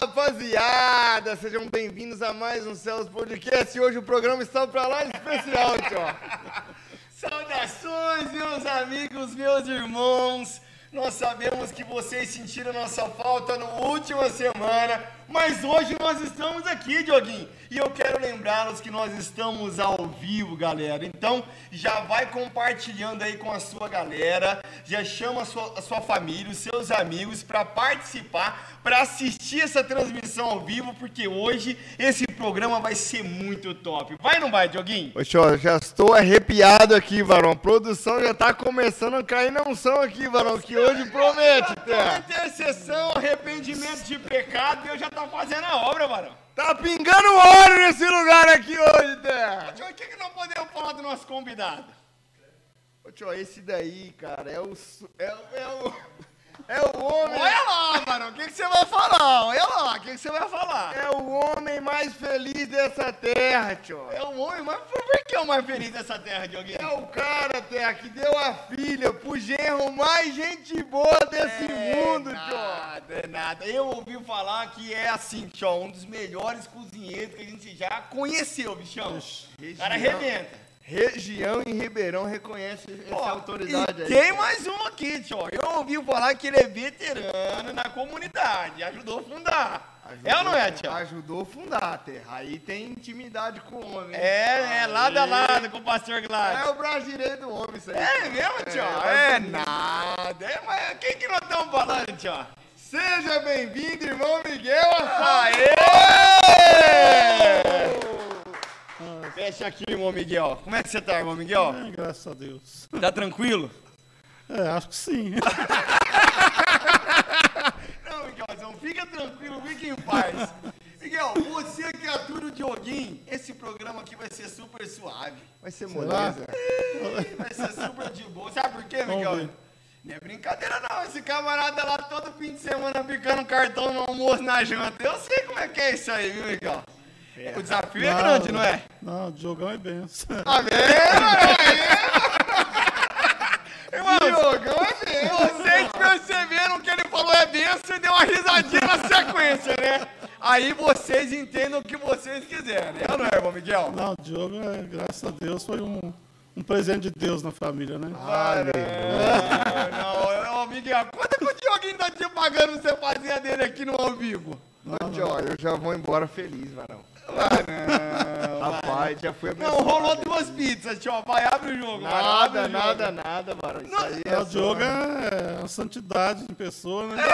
rapaziada! Sejam bem-vindos a mais um Céus Podcast. E hoje o programa está pra lá especial, tio. Saudações, meus amigos, meus irmãos. Nós sabemos que vocês sentiram nossa falta na última semana, mas hoje nós estamos aqui, Dioguinho. E eu quero lembrá-los que nós estamos ao vivo, galera. Então, já vai compartilhando aí com a sua galera, já chama a sua, a sua família, os seus amigos para participar, para assistir essa transmissão ao vivo, porque hoje esse programa vai ser muito top. Vai ou não vai, Dioguinho? Ô, tio, já estou arrepiado aqui, varão. A produção já tá começando a cair na unção aqui, varão, que hoje promete, Té. intercessão, arrependimento de pecado, Deus já tá fazendo a obra, varão. Tá pingando óleo nesse lugar aqui hoje, Té. Tio, o que, que não podemos falar do nosso convidado? Ô, tio, esse daí, cara, é o... su- É, o- é o... É o homem... Olha lá, varão, o que, que você vai falar? Olha lá, o que, que você vai falar? É o homem mais feliz dessa terra, tio. É o homem, mas por que é o mais feliz dessa terra, Dioguinho? É o cara, Terra, que deu a filha pro genro mais gente boa desse mundo, tio. nada, é nada. Eu ouvi falar que é assim, tio, um dos melhores cozinheiros que a gente já conheceu, bichão. O cara arrebenta. Região em Ribeirão reconhece essa Ó, autoridade aí. tem mais um aqui, tio. Eu ouvi falar que ele é veterano na comunidade, ajudou a fundar. Ajudou- é ou não é, tio? Ajudou a fundar, Terra. Aí tem intimidade com o homem. É, é, lado a lado com o pastor Gladys. É o braço direito do homem, isso aí. É mesmo, tio? É, É, nada. É, mas quem que nós estamos falando, tio? Seja bem-vindo, irmão Miguel Aê! Fecha aqui, irmão Miguel. Como é que você tá, irmão Miguel? É, graças a Deus. Tá tranquilo? É, acho que sim. Não, Miguelzão, fica tranquilo, fica em paz. Miguel, você que atura o Dioguinho, esse programa aqui vai ser super suave. Vai ser moleza. Vai ser super de boa. Sabe por quê, Miguel? Não é brincadeira não, esse camarada lá todo fim de semana picando cartão no almoço na janta. Eu sei como é que é isso aí, viu, Miguel? O desafio é grande, não é? Não, o Diogão é benção. Tá vendo? Irmão, Diogão é mesmo. vocês perceberam que ele falou é benção e deu uma risadinha na sequência, né? Aí vocês entendem o que vocês quiserem. É ou não é, irmão Miguel? Não, o Diogo, é, graças a Deus, foi um, um presente de Deus na família, né? Não, não, ô, Miguel, quanto que o Dioguinho tá te pagando você fazer a dele aqui no ao vivo? Ô, tio, eu já vou embora feliz, varão. Não, Rapaz, já fui não, rolou duas pizzas, tio. Vai, abre o jogo. vai, abre Nada, o jogo. nada, nada, varão. Isso aí é É, o Diogo é a santidade em pessoa, né? Não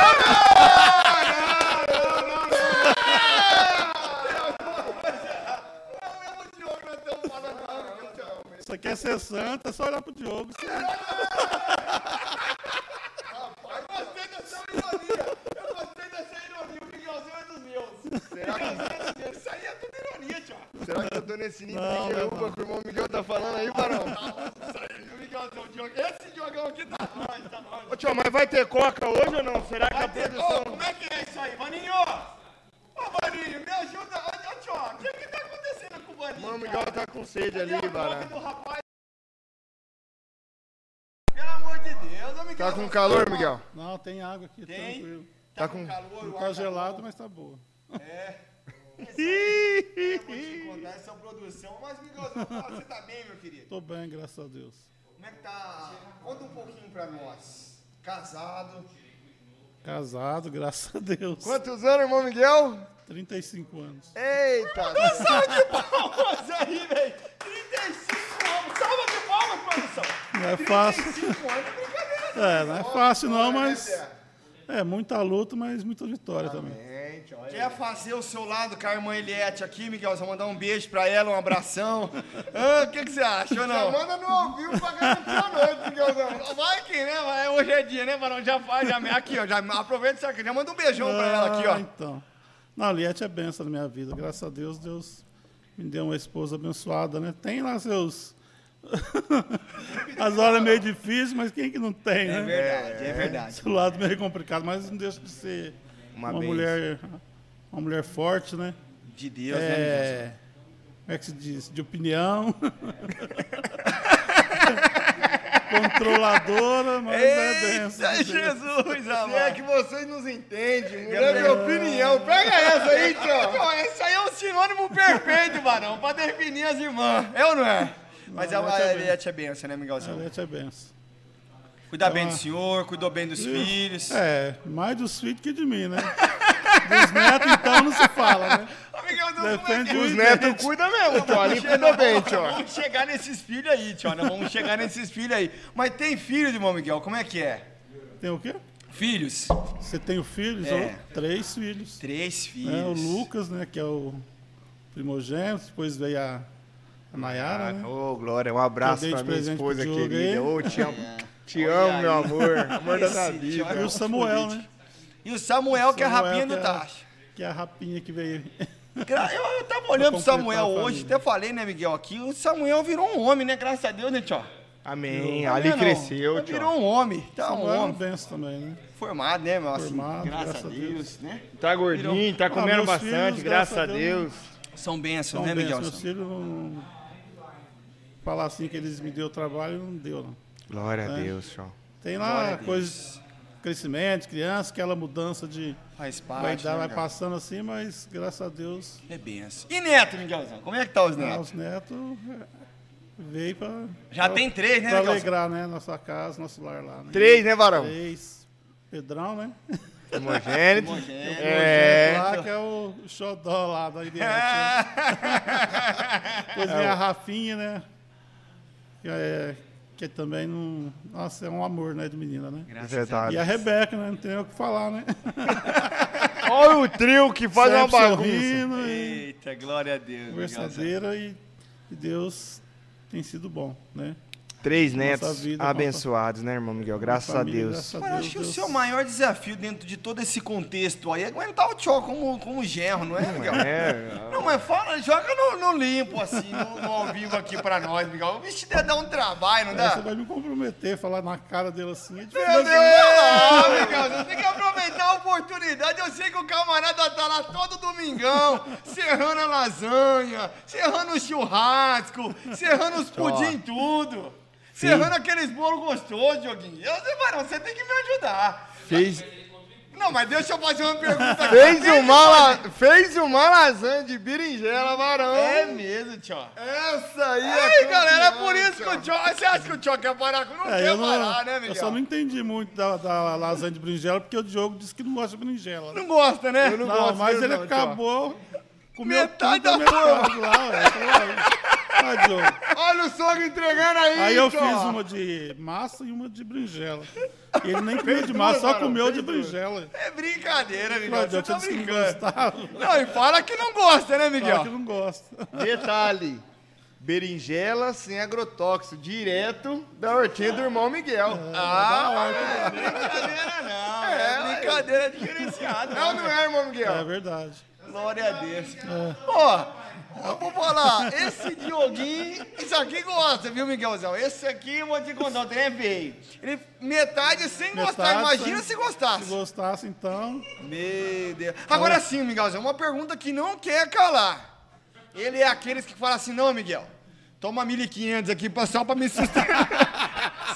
é o Diogo que nós estamos falando, não, tio. Você quer ser santo, é só olhar pro Diogo. Você- Eu gostei dessa ironia. Eu gostei dessa ironia. O Miguelzinho é dos meus. Será que, Isso aí é tudo ironia, tio. será que eu tô nesse nível Não, de não, que o irmão Miguel tá falando aí, varão? Isso aí, o Miguelzão, o Diogo. Esse Diogão aqui tá nós, tá nós. Ô, tio, mas vai ter coca hoje ou não? Será que a ter- produção... Ô, como é que é isso aí, Vaninho? Ô, Vaninho, me ajuda. Ô, tio, o que que tá acontecendo com o Vaninho? O irmão cara? Miguel tá com sede ali, Miguel. Tá com calor, Miguel? Não, tem água aqui, Tem? tranquilo. Tá, Tá com com- calor, o ar tá tá gelado, mas tá boa. É. Eu vou te contar essa produção. Mas, Miguelzão, fala, você tá bem, meu querido? Tô bem, graças a Deus. Como é que tá? Conta um pouquinho pra nós. Casado. Casado, graças a Deus. Quantos anos, irmão Miguel? 35 anos. Eita! Salva de palmas aí, velho. 35 anos. Salva de palmas, produção. Não é fácil. 35 anos é brincadeira. não. É, não é fácil não, mas Né, é muita luta, mas muita vitória também. Olha. Quer fazer o seu lado com a irmã Eliette aqui, Miguel? Você mandar um beijo pra ela, um abração. Ah, O que, que você acha ou Já não? manda no ao vivo pra garantir a noite, Miguelzão. Vai que, né? Vai, Hoje é dia, né, Varão? Já faz, já aqui, ó. Já aproveita isso aqui. Já manda um beijão pra ela aqui, Ah, ó. Então. Não, a Liette é benção na minha vida. Graças a Deus, Deus me deu uma esposa abençoada, né? Tem lá seus. As horas meio difíceis, mas quem que não tem, né? verdade, é verdade. Esse lado meio complicado, mas não deixa de ser Uma uma, mulher. Uma mulher forte, né? De Deus, né? É. Como é que se diz? De opinião. Controladora, mas é benção. Eita, Jesus, Se é que vocês nos entendem, mulher de opinião pega essa aí, tio. Esse aí é um sinônimo perfeito, Barão, pra definir as irmãs. É ou não é? Mas Não, a, é a benção. Eliette é benção, né, Miguelzão? Eliette é benção. Cuida bem do senhor, cuidou bem dos filhos. É, mais dos filhos que de mim, né? Dos netos, então, não se fala, né? Como é Depende netos cuidam mesmo, tio. Ali cuidou bem, tio. Vamos chegar nesses filhos aí, tio. Nós vamos chegar nesses filhos aí. Mas tem filho, irmão Miguel, como é que é? Tem o quê? Filhos? Você tem o filhos? É. Três filhos. Três filhos. É, o Lucas, né, que é o primogênito, depois veio a, a Nayara, né? Ô, Glória, um abraço pra minha esposa querida. Ô, te amo. Te amo, aí. meu amor. Amor da Esse vida. é E o Samuel, né? E o Samuel, que é a rapinha do é- Tacho. Que é a rapinha que veio. Eu, eu tava olhando pro Samuel hoje, até falei, né, Miguel, aqui, o Samuel virou um homem, né? Graças a Deus, né, tio? Amém. Tá Ali vendo? cresceu, Ele tio. Virou um homem, tá um Samuel é homem. benção também, né? Formado, né, meu? Assim, Formado, graças, graças a Deus, Deus. né? Tá gordinho, tá comendo meus bastante, filhos, graças a graças a Deus, Deus. São bênçãos, São né, Miguel? bênçãos. Meus filhos Falar assim que eles me deu trabalho, não deu, não. Glória a É. Deus, tio. Tem a lá coisas, crescimento, criança, aquela mudança de... Faz parte, Vai, dar, né, vai passando assim, mas graças a Deus, É benção. E neto, Miguelzão? Como é que tá os ah, netos? os netos é, veio pra... Já pra- tem três, né, Pra Miguelzão? alegrar, né? Nossa casa, nosso lar lá. Né? Três, né, varão? Três. Pedrão, né? Primogênito. Primogênito. É. Lá que é o xodó lá da Eliette. né? Depois vem a Rafinha, né? Que, é, que também não... Nossa, é um amor, né, de menina, né? Graças Verdade. E a Rebeca, né? Não tem o que falar, né? Olha o trio que faz uma Sempre bagunça. sorrindo e Eita, glória a Deus. Conversadeira e, e Deus tem sido bom, né? Três netos vida, abençoados, né, irmão Miguel? Graças a Família, Deus. graças a Mas eu Deus, acho que o Deus- seu maior desafio dentro de todo esse contexto aí é aguentar o Tchó como, como genro, não é, Miguel? É, Não, mas fala, joga no, no limpo, assim, no, no ao vivo aqui pra nós, Miguel. O bicho deve dar um trabalho, não Aí dá? você vai me comprometer, falar na cara dele assim. É. Meu Deus! Ah, Miguel, você tem que aproveitar a oportunidade. Eu sei que o camarada tá lá todo domingão, serrando a lasanha, serrando o churrasco, serrando os pudim tudo. Serrando aqueles bolos gostosos, Dioguinho. Eu, você, Varão, você tem que me ajudar. fez, Não, mas deixa eu fazer uma pergunta aqui. fez, uma, la- fez uma lasanha de berinjela, varão. É mesmo, tio. Essa aí Aí, é galera, é por isso que o tio. Você acha que o Tio quer parar com. Não É, quer eu, não, parar, né, eu Miguel? só não entendi muito da, da lasanha de berinjela, porque o Diogo disse que não gosta de berinjela. né? Não gosta, né? Eu não Não, gosto mas mesmo, ele não, acabou, comeu Metade tudo da metade lá, ué. "Ah, Diogo." Olha o sogro entregando aí, Aí eu fiz uma de massa e uma de berinjela. E ele nem comeu de massa, só comeu de berinjela. É brincadeira, Miguel. Você tá não brincando. gostava. Não, e fala que não gosta, né, Fala Miguel? que não gosta. Detalhe. Berinjela sem agrotóxico, direto da hortinha do irmão Miguel. Ah, não é brincadeira não. É, brincadeira diferenciada. Não, não é, irmão Miguel. É verdade. Glória a Deus. Ó, eu vou falar, esse Dioguinho, isso aqui gosta, viu, Miguelzão? Esse aqui, eu vou te contar, o trem é feio. Ele, metade sem gostar, Metade imagina sem- se gostasse. Se gostasse, então. Meu Deus. Agora sim, Miguelzão, uma pergunta que não quer calar. Ele é aqueles que falam assim, não, Miguel, toma 1.500 aqui só pra me sustentar.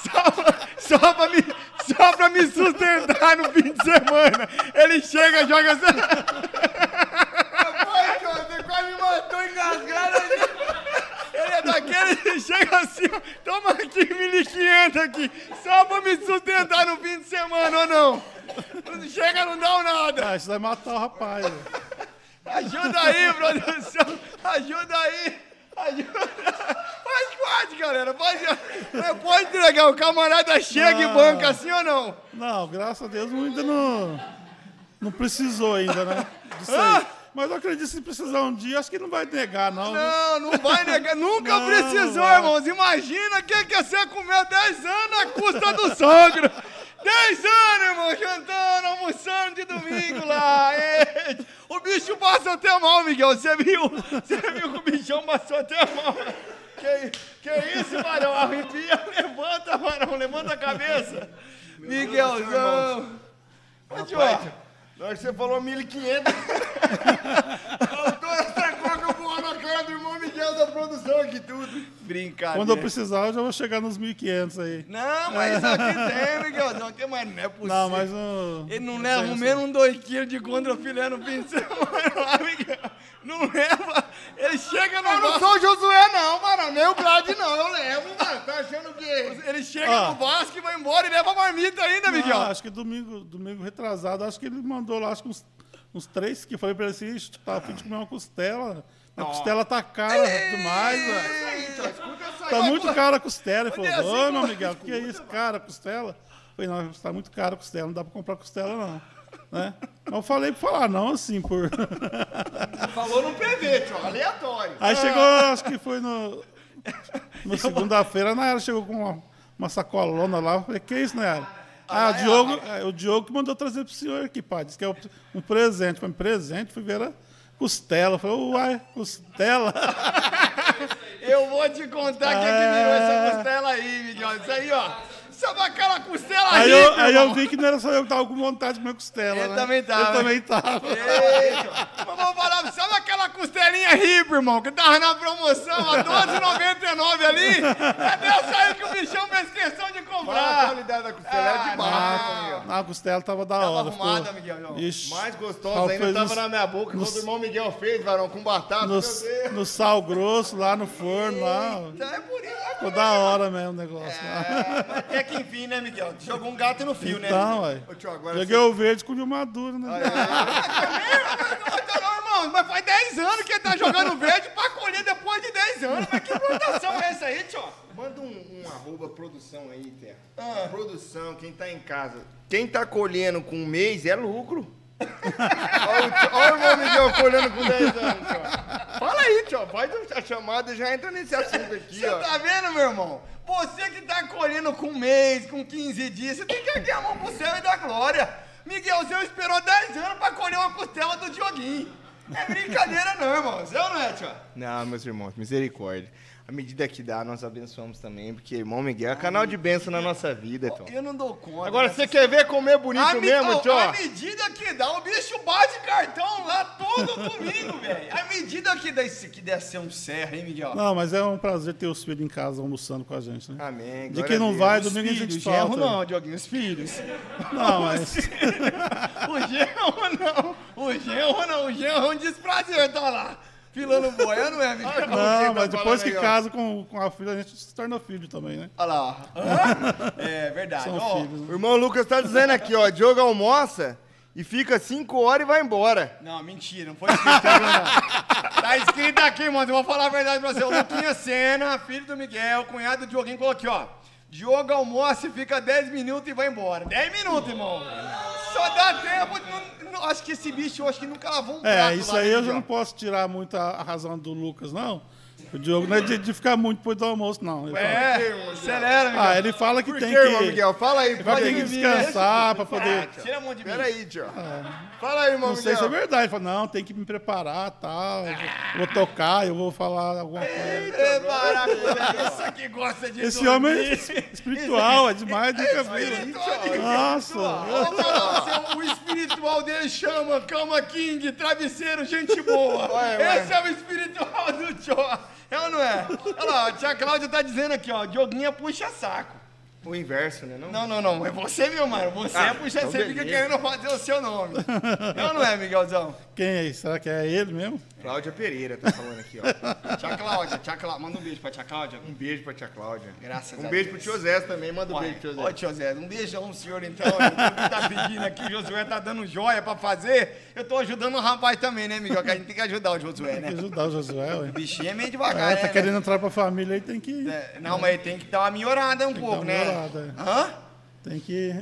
só, pra- só, pra me, só pra me sustentar no fim de semana. Ele chega e joga assim. quase me matou engasgado ali. Ele é daquele que chega assim, ó, toma aqui 1.500 aqui, só pra me sustentar no fim de semana ou não. Quando chega, não dá nada. Ah, isso vai matar o rapaz. velho. Ajuda aí, produção. Ajuda aí. Ajuda. Faz parte, galera. Faz... Pode entregar. O camarada chega e Ah. banca assim ou não? Não, graças a Deus ainda não, não precisou ainda, né? Disso aí. Ah! Mas eu acredito que se precisar um dia, acho que não vai negar, não. Não, não vai negar. Nunca Não, precisou, não irmãos. Imagina quem que você comeu 10 anos à custa do sogro. 10 anos, irmão, jantando, almoçando de domingo lá. Ei, O bicho passa até mal, Miguel. Você viu? Você viu que o bichão passou até mal. Que, que isso, Varão? Arrepia, levanta, Varão, levanta a cabeça. Miguelzão. Ô, tio, Na hora que você falou 1.500, faltou essa que eu vou na cara do irmão Miguel da produção. aqui tudo. Brincadeira. Quando eu precisar, eu já vou chegar nos 1.500 aí. Não, mas aqui tem, Miguelzão. Tem, mas não é possível. Não, mas não. Ele não leva o menos um 2 quilos de contrafilé no fim de semana lá, Miguel. Não leva. Ele chega no Eu não Vasco. sou o Josué, não, mano. Nem o Glad, não. Eu levo, mano. Tá achando o quê? Ele chega Ó. no Vasco e vai embora e leva a marmita ainda, Miguel. Não, acho que domingo, domingo retrasado, acho que ele mandou lá, acho que uns, uns três que falei pra ele assim, "Ixi, tá a fim de comer uma costela. A costela tá cara demais, velho. Tá muito cara a costela. Ele é falou, assim, ô, meu pô? Miguel, o que é isso, cara, costela? Eu falei, não, tá muito caro a costela, não dá pra comprar costela, não. Né? Eu falei pra falar, não, assim, por... Falou no PV, tio, aleatório. Aí chegou, acho que foi no. No segunda-feira, na era chegou com uma, uma sacolona lá. Eu falei, que isso, Nayara? Ah, o Diogo, é, o Diogo que mandou trazer pro senhor aqui, pai. Disse que é um- presente. Foi um presente, fui ver a costela. Eu falei, uai, costela. Eu vou te contar quem é que virou essa costela aí, Miguel. Isso aí, ó. Sabe aquela costela Aí rica, eu, aí eu vi que não era só eu que tava com vontade de comer costela. Eu né? também tava. Eu também tava. Eita. Mas vou falar, sabe aquela costelinha ripa, irmão, que tava na promoção a 12,99 ali? É dessa aí que o bichão fez questão de Fala a comprar. qualidade da costela. é de barra, Miguel. Ah, a costela tava da Tava hora. arrumada, ficou- Miguel. Ixi, Mais gostosa ainda fez tava nos- na minha boca. nos- Quando o irmão Miguel fez, varão, com batata. no, no sal grosso, lá no forno, lá. Então é por isso. Ficou da hora mesmo o negócio. lá. É, mas até que enfim, né, Miguel? Jogou um gato no fio, né? Então, ué. Ô, tio, agora Joguei o verde com o maduro, né? Irmão, mas faz 10 anos que ele tá jogando verde pra colher depois de 10 anos. Mas que plantação é essa aí, tio? Manda um, um arroba produção aí, Terra. Ah. Produção, quem tá em casa. Quem tá colhendo com um mês é lucro. Olha o irmão Miguel colhendo com 10 anos, tio. Fala aí, tio. Faz a chamada e já entra nesse assunto aqui, Você ó. tá vendo, meu irmão? Você que tá colhendo com um mês, com 15 dias, você tem que erguer a mão pro céu e dar glória. Miguelzão esperou 10 anos pra colher uma costela do Dioguinho. É brincadeira não, irmão. Você não é, tio? Não, meus irmãos, misericórdia. À medida que dá, nós abençoamos também, porque irmão Miguel é canal de bênção na nossa vida, então. Eu não dou conta. Agora, você quer ver comer bonito A me- mesmo, tio? À medida que dá, o bicho bate cartão lá todo domingo, velho. À medida que dá isso aqui deve ser um serra, hein, Miguel? Não, mas é um prazer ter os filhos em casa almoçando com a gente, né? Amém. De quem a não Deus. vai, domingo a filhos, gente genro falta. não, Dioguinho, os filhos. Não, mas O genro não, o genro não, o genro é um desprazer, tá lá. Filando boia, não é? Como você Não, tá mas depois que aí, casa com, com a filha, a gente se torna filho também, né? Olha lá. Hã? É verdade. São Ó, filhos. O né? irmão Lucas tá dizendo aqui, ó, Diogo almoça e fica 5 horas e vai embora. Não, mentira, não foi escrito aqui, não. Tá escrito aqui, mano. Eu vou falar a verdade pra você. O Luquinha Sena, filho do Miguel, cunhado do Dioguinho, colocou aqui, ó. Diogo almoça e fica 10 minutos e vai embora. 10 minutos, irmão. Só dá tempo. não- não- acho que esse bicho, eu acho que nunca lavou um prato É, isso aí eu já não posso tirar muito a, a razão do Lucas, não. O Diogo não é de, de ficar muito depois do almoço, não. Ele fala- É, acelera, Miguel. ah, ele fala que Por tem que, irmão que. Miguel? Fala aí, Ele vai pode ter que descansar pra poder. Tira a mão de mim. Pera aí, tio. Fala aí, irmão Não sei Miguel. se é verdade. Ele fala, não, tem que me preparar tal. eu vou- vou tocar, eu vou falar alguma coisa. Baracuda, Esse aqui gosta de Esse dormir. homem é es- espiritual, é demais, vi. Nossa, Vou falar pra você, o espiritual dele chama Cama King, travesseiro, gente boa. Ué, ué. Esse é o espiritual do Tio. É ou não é? Olha lá, a tia Cláudia tá dizendo aqui, ó, Dioguinha puxa saco. O inverso, né? Não? Não, não, não, é você, meu mano, você Ah, é puxa, então você fica beleza. querendo fazer o seu nome. É ou não é, Miguelzão? Quem é isso? Será que é ele mesmo? Cláudia Pereira tá falando aqui, ó. Tia Cláudia, tia Cláudia, manda um beijo pra tia Cláudia. Um beijo pra tia Cláudia. Graças um a beijo Deus. pro tio Zé também. Manda um Ué, beijo pro tio Ó, Zé. tio Zé, um beijão, senhor, então. O que tá pedindo aqui, o Josué tá dando joia pra fazer. Eu tô ajudando o rapaz também, né, Miguel? Que a gente tem que ajudar o Josué, Tem que né? ajudar o Josué, ué. O bichinho é meio devagar, É, né? tá né? querendo entrar pra família aí, tem que. É, Não, mas ele tem que dar uma melhorada um que pouco, dar uma né? melhorada, Hã? Tem que.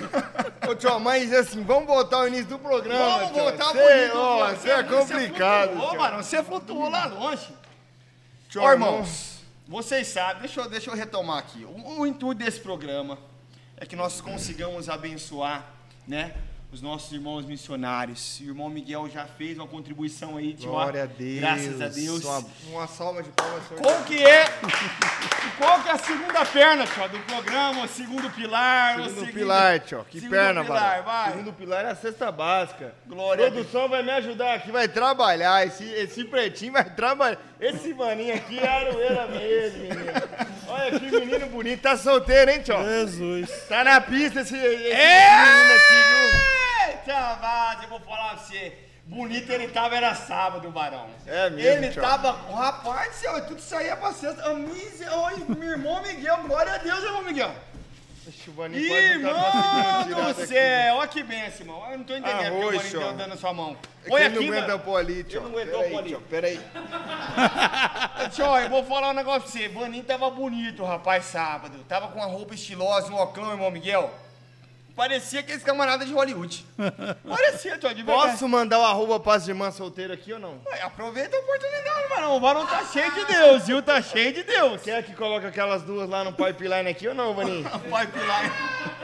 Ô, tio, mas assim, vamos voltar ao início do programa, Vamos tio. voltar Cê, bonito, ó, pô. Você é complicado, Ô, mano, você flutuou lá longe. Tio, Ó, irmãos, vocês sabem, deixa eu, deixa eu retomar aqui. O, o intuito desse programa é que nós consigamos abençoar, né? Os nossos irmãos missionários. O irmão Miguel já fez uma contribuição aí, tio. Glória a Deus. Graças a Deus. Uma, uma salva de palmas. Qual que é? Qual que é a segunda perna, tio, do programa? O segundo pilar? o Segundo pilar, tio. Que segundo perna, pilar, vai. Segundo pilar é a cesta básica. Glória a Produção vai me ajudar aqui, vai trabalhar. Esse, esse pretinho vai trabalhar. Esse maninho aqui é aroeira mesmo, menino. Olha que menino bonito. Tá solteiro, hein, tio? Jesus. Tá na pista esse, esse É! menino aqui, Eita, vaz, eu vou falar pra você. Bonito ele tava, era sábado, varão. É mesmo, Ele tio. tava. Rapaz, céu, tudo isso aí é pra sexta. A mise- Oi, meu irmão Miguel, glória a Deus, irmão Miguel. o não tá Irmão do céu, olha que benção, irmão. Eu não tô entendendo porque o Arroz, Vaninho tio. tá dando na sua mão. É Olha ele aqui, não aguenta pôr ali, tio. Ele não aguentou Peraí, pôr ali. tio, Peraí. Tio, eu vou falar um negócio pra você. Vaninho tava bonito, rapaz, sábado. Tava com uma roupa estilosa, um ocão, irmão Miguel. Parecia aqueles camaradas de Hollywood. Parecia, tio, de verdade. Posso mandar o arroba pras irmãs solteiras aqui ou não? Ué, Aproveita a oportunidade, varão. O varão tá cheio de Deus, viu? Tá cheio de Deus. Quer que coloque aquelas duas lá no pipeline aqui ou não, Vaninho? Pipeline.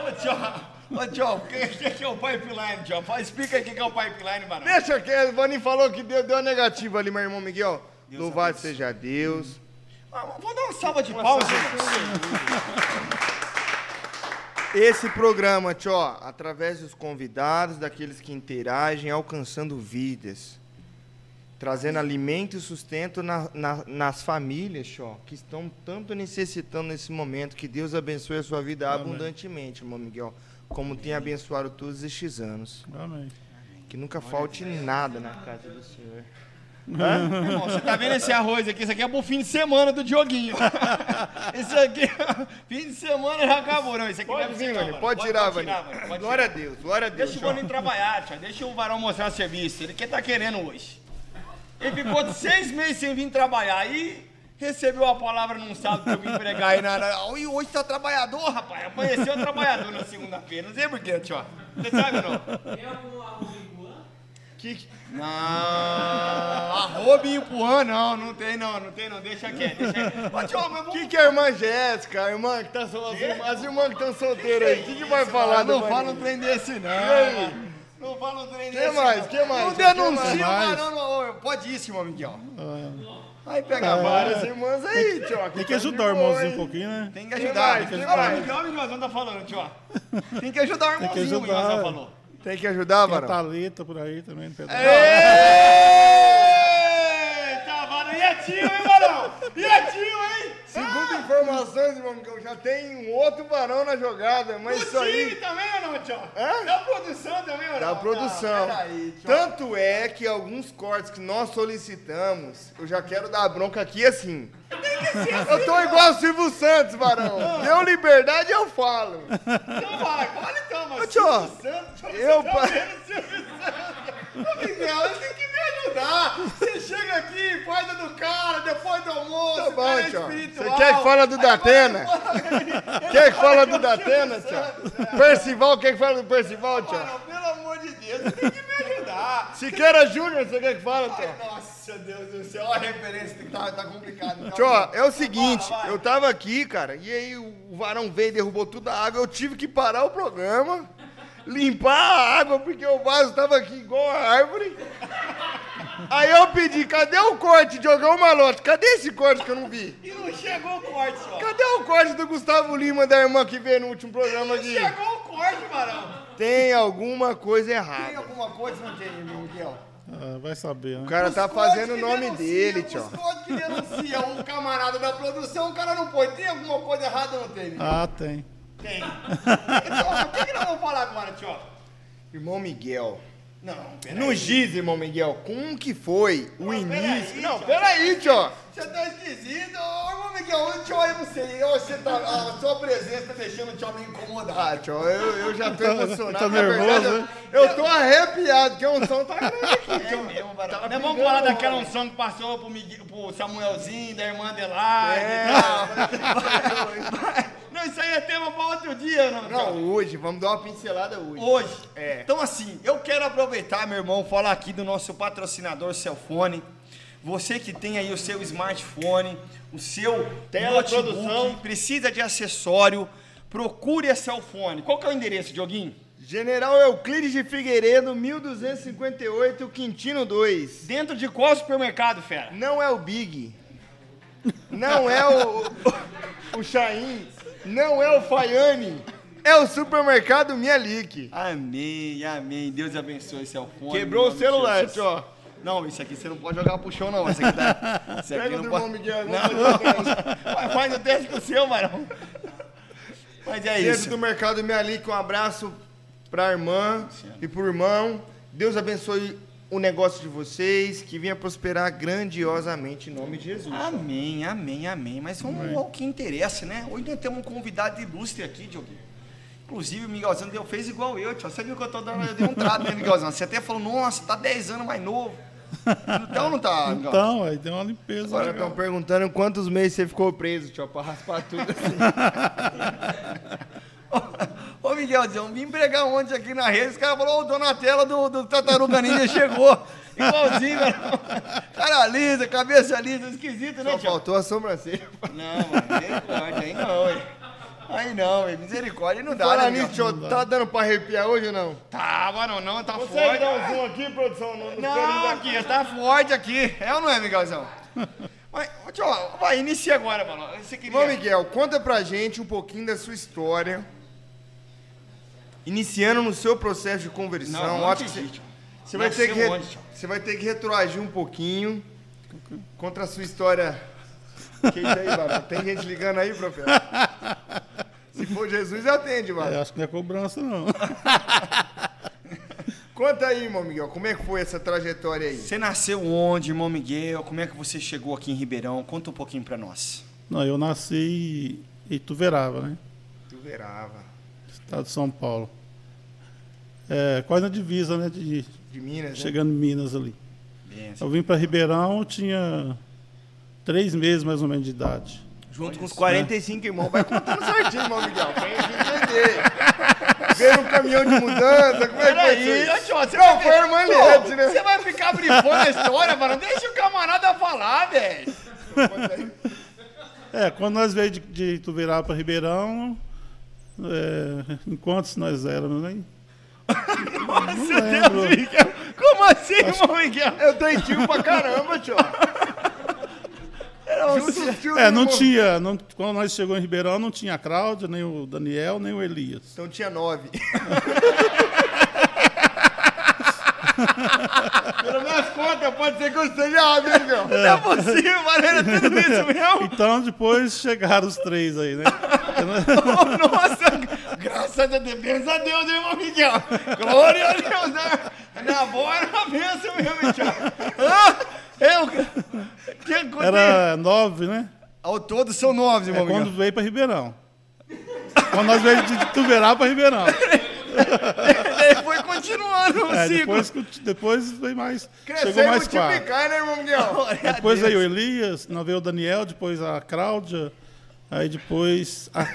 Ô, tio, ô, tio, o que, que que é o pipeline, tio? Explica o que é o pipeline, varão. Deixa que o Vaninho falou que deu, deu negativa ali, meu irmão Miguel. Deus Louvado seja Deus. Ah, Vou dar uma salva de palmas. Esse programa, tio, através dos convidados, daqueles que interagem, alcançando vidas, trazendo alimento e sustento na- na- nas famílias, tio, que estão tanto necessitando nesse momento. Que Deus abençoe a sua vida Amém. abundantemente, irmão Miguel, como tem abençoado todos estes anos. Amém. Que nunca falte nada na casa do Senhor. Irmão, você tá vendo esse arroz aqui? Isso aqui é pro fim de semana do Dioguinho. Isso aqui, fim de semana já acabou, não. Isso aqui Pode deve vir, ser, Vani, não, pode tirar, Vani. Pode Glória a. Deus, glória a Deus. Deixa o tio. Vaninho trabalhar, tia. Deixa o varão mostrar o serviço. Ele que tá querendo hoje. Ele ficou seis meses sem vir trabalhar. Aí recebeu a palavra num sábado que eu vim pregar aí na. E hoje tá trabalhador, rapaz. Amanheceu trabalhador na segunda-feira. Não sei porquê, tio. Você sabe não? Que- que- Não, arroba e empurrão, não, não tem não, não tem não, deixa quieto, deixa quieto. O que, que é a irmã Jéssica, a irmã que tá sol... as, irmãs, que estão solteiras aí? O que, que vai falar Não fala um trem desse não. Não fala um trem Que desse mais? não. Que mais? Não Que denuncia o mais? não. Pode ir, senhor Miguel. Ah, Aí pega Tem vara. várias irmãs aí, tio. Tem que ajudar o irmãozinho um pouquinho, né? Tem que ajudar. Tem que Quem ajudar. Miguel, o Miguelzão tá falando, tio. Tem que ajudar o Tem que irmãozinho, o ajudar. Miguelzão falou. Tem que ajudar, Tem a Varão? Thalita por aí também. Pedro. Eita, varão. E a tio, hein, varão? E a tio, hein? Segundo informações, irmão, Miguel, já tem um outro varão na jogada, mas O isso time aí... também ou não, tio? Hã? Da produção também ou não? Da produção. Ah, peraí, tio. Tanto é que alguns cortes que nós solicitamos, eu já quero dar bronca aqui assim. Eu tô igual o Silvio Santos, varão. Deu liberdade, eu falo. Então vai, fala Santos, tio, eu você tá pa- vendo Silvio Santos? Ô, Miguel, ele tem que me ajudar. Você chega aqui, faz do cara, depois do almoço, Tá bom, é. Você quer que fala do Aí Datena? Quer que fala do Datena, tio? Percival, quer que fala do Percival, tio? Pelo amor de Deus, você tem que me ajudar. Siqueira Júnior, você quer que fala, tio? Nossa, Deus do céu, a referência que tá, tá complicado. então. Tio, é o seguinte, eu tava aqui, cara, e aí o varão veio e derrubou toda a água, eu tive que parar o programa, limpar a água, porque o vaso tava aqui igual a árvore. Aí eu pedi, cadê o corte de jogar o malote? Cadê esse corte que eu não vi? E não chegou o corte, só. Cadê o corte do Gustavo Lima, da irmã que veio no último programa aqui? Chegou o corte, Marão. Tem alguma coisa Tem errada. alguma coisa, não tem, Miguel? Ah, vai saber, né? O cara tá Os códigos fazendo o nome dele, tio. Os que denunciam o camarada da produção, o cara não põe. Tem alguma coisa errada ou não tem? Miguel? Ah, tem. Tem. Tio, o que, que nós vamos falar agora, tio? Irmão Miguel. Não, peraí. No giz, irmão Miguel, como que foi o Não, início? peraí, Não, tio. peraí, tio. Você tá esquisito. Ô, irmão Miguel, eu olhar pra você. Ô, Você tá, a sua presença tá deixando o tio me incomodar. Ah, tio, eu, eu já tô emocionado. tá Na nervoso, verdade, né? eu, eu tô arrepiado, porque a unção tá grande aqui, É tio. mesmo, Barão. Tá Nós vamos falar daquela unção que passou pro, Miguel, pro Samuelzinho, da irmã Adelaide É. e tal. Não, isso aí é tema pra outro dia, não, Não, tio? hoje, vamos dar uma pincelada hoje. Hoje. É. Então, assim, eu quero aproveitar, meu irmão, falar aqui do nosso patrocinador Cellfone. Você que tem aí o seu smartphone, o seu Tela, notebook, produção. precisa de acessório, procure a Cellfone. Qual que é o endereço, Dioguinho? General Euclides de Figueiredo, 1258, Quintino 2. Dentro de qual supermercado, fera? Não é o Big. Não é o, o, o Chain. Não é o Faiane. É o supermercado Mialik. Amém, amém. Deus abençoe esse Alfonso. Quebrou o celular, tio. Não, isso aqui você não pode jogar pro chão, não. Isso aqui tá. Isso aqui Pega não do pode. irmão Miguel. Não, o. Vai, Faz o teste com o seu, Marão. Mas é Dentro isso. do mercado Mialik, um abraço pra irmã e pro irmão. Deus abençoe o negócio de vocês, que venha prosperar grandiosamente em nome de Jesus. Amém, amém, amém. Mas vamos ao que interessa, né? Hoje nós temos um convidado ilustre aqui, Diogo. Inclusive, o Miguelzão deu, fez igual eu, tio. Você viu que eu tô dando, eu dei um trato, né, Miguelzão? Você até falou, nossa, tá 10 anos mais novo. Então não tá, Miguel? Então, aí deu uma limpeza. Agora legal. estão perguntando quantos meses você ficou preso, tio, pra raspar tudo assim. Miguelzão, vim pregar ontem aqui na rede, os caras falaram, ô, o Donatella do, do Tartaruga Ninja chegou. Igualzinho, meu irmão. Cara lisa, cabeça lisa, esquisito, né, Só tio? faltou a sobrancelha. Não, mano, misericórdia, aí não, hein? Aí não, hein? misericórdia, não dá, Fala né, nisso, tá dando pra arrepiar hoje ou não? Tá, mano, não, tá Consegue forte. dar um zoom aqui, produção? No, no Não, aqui, tá forte aqui. É ou não é, Miguelzão? Mas, tio, vai, inicia agora, mano. Você queria... Ô, Miguel, conta pra gente um pouquinho da sua história. Iniciando no seu processo de conversão. Não, Eu acho antes que você, vai ter que onde, você vai ter que retroagir um pouquinho contra a sua história. Que isso aí? Tem gente ligando aí, profeta? Se for Jesus, atende, É, Varão. acho que não é cobrança, não. Conta aí, irmão Miguel, como é que foi essa trajetória aí? Você nasceu onde, irmão Miguel? Como é que você chegou aqui em Ribeirão? Conta um pouquinho pra nós. Não, eu nasci em Ituverava, né? Tu verava. Estado de São Paulo. É, quase na divisa, né? De, De Minas, né? chegando em Minas ali. Benção. Eu vim para Ribeirão, eu tinha três meses mais ou menos de idade. Junto com os 45 irmãos. Vai contando certinho, irmão Miguel, pra gente entender. Veio um caminhão de mudança, como é que foi Peraí, isso? tio, Não, vai foi a irmã Liette, né? Você vai ficar brifando a história, mano? Deixa o camarada falar, velho. É, quando nós veio de, de Ituverava para Ribeirão, é, em quantos nós éramos, né? Nossa. Deus, Miguel. Como assim, irmão Miguel? Eu tenho tio pra caramba, tio. Justo É, não irmão. tinha, não, quando nós chegamos em Ribeirão, não tinha a Cláudia, nem o Daniel, nem o Elias. Então tinha nove. Pelo minhas contas, pode ser que eu hein, Miguel? Não é possível. Era tudo isso mesmo? Então depois chegaram os três aí, né? Oh, nossa, graças a Deus, benção a Deus, irmão Miguel. Glória a Deus. né? Minha avó era uma benção mesmo, Miguel. Ah, eu... Que? Era nove, né? Ao todo são nove, É irmão quando Miguel. veio para Ribeirão. Quando nós veio de Ituverava para Ribeirão. Continuando o É, ciclo. depois, depois veio mais. Crescer chegou e mais quatro. multiplicar, né, irmão Miguel? Depois veio o Elias, não veio o Daniel, depois a Cláudia, aí depois a-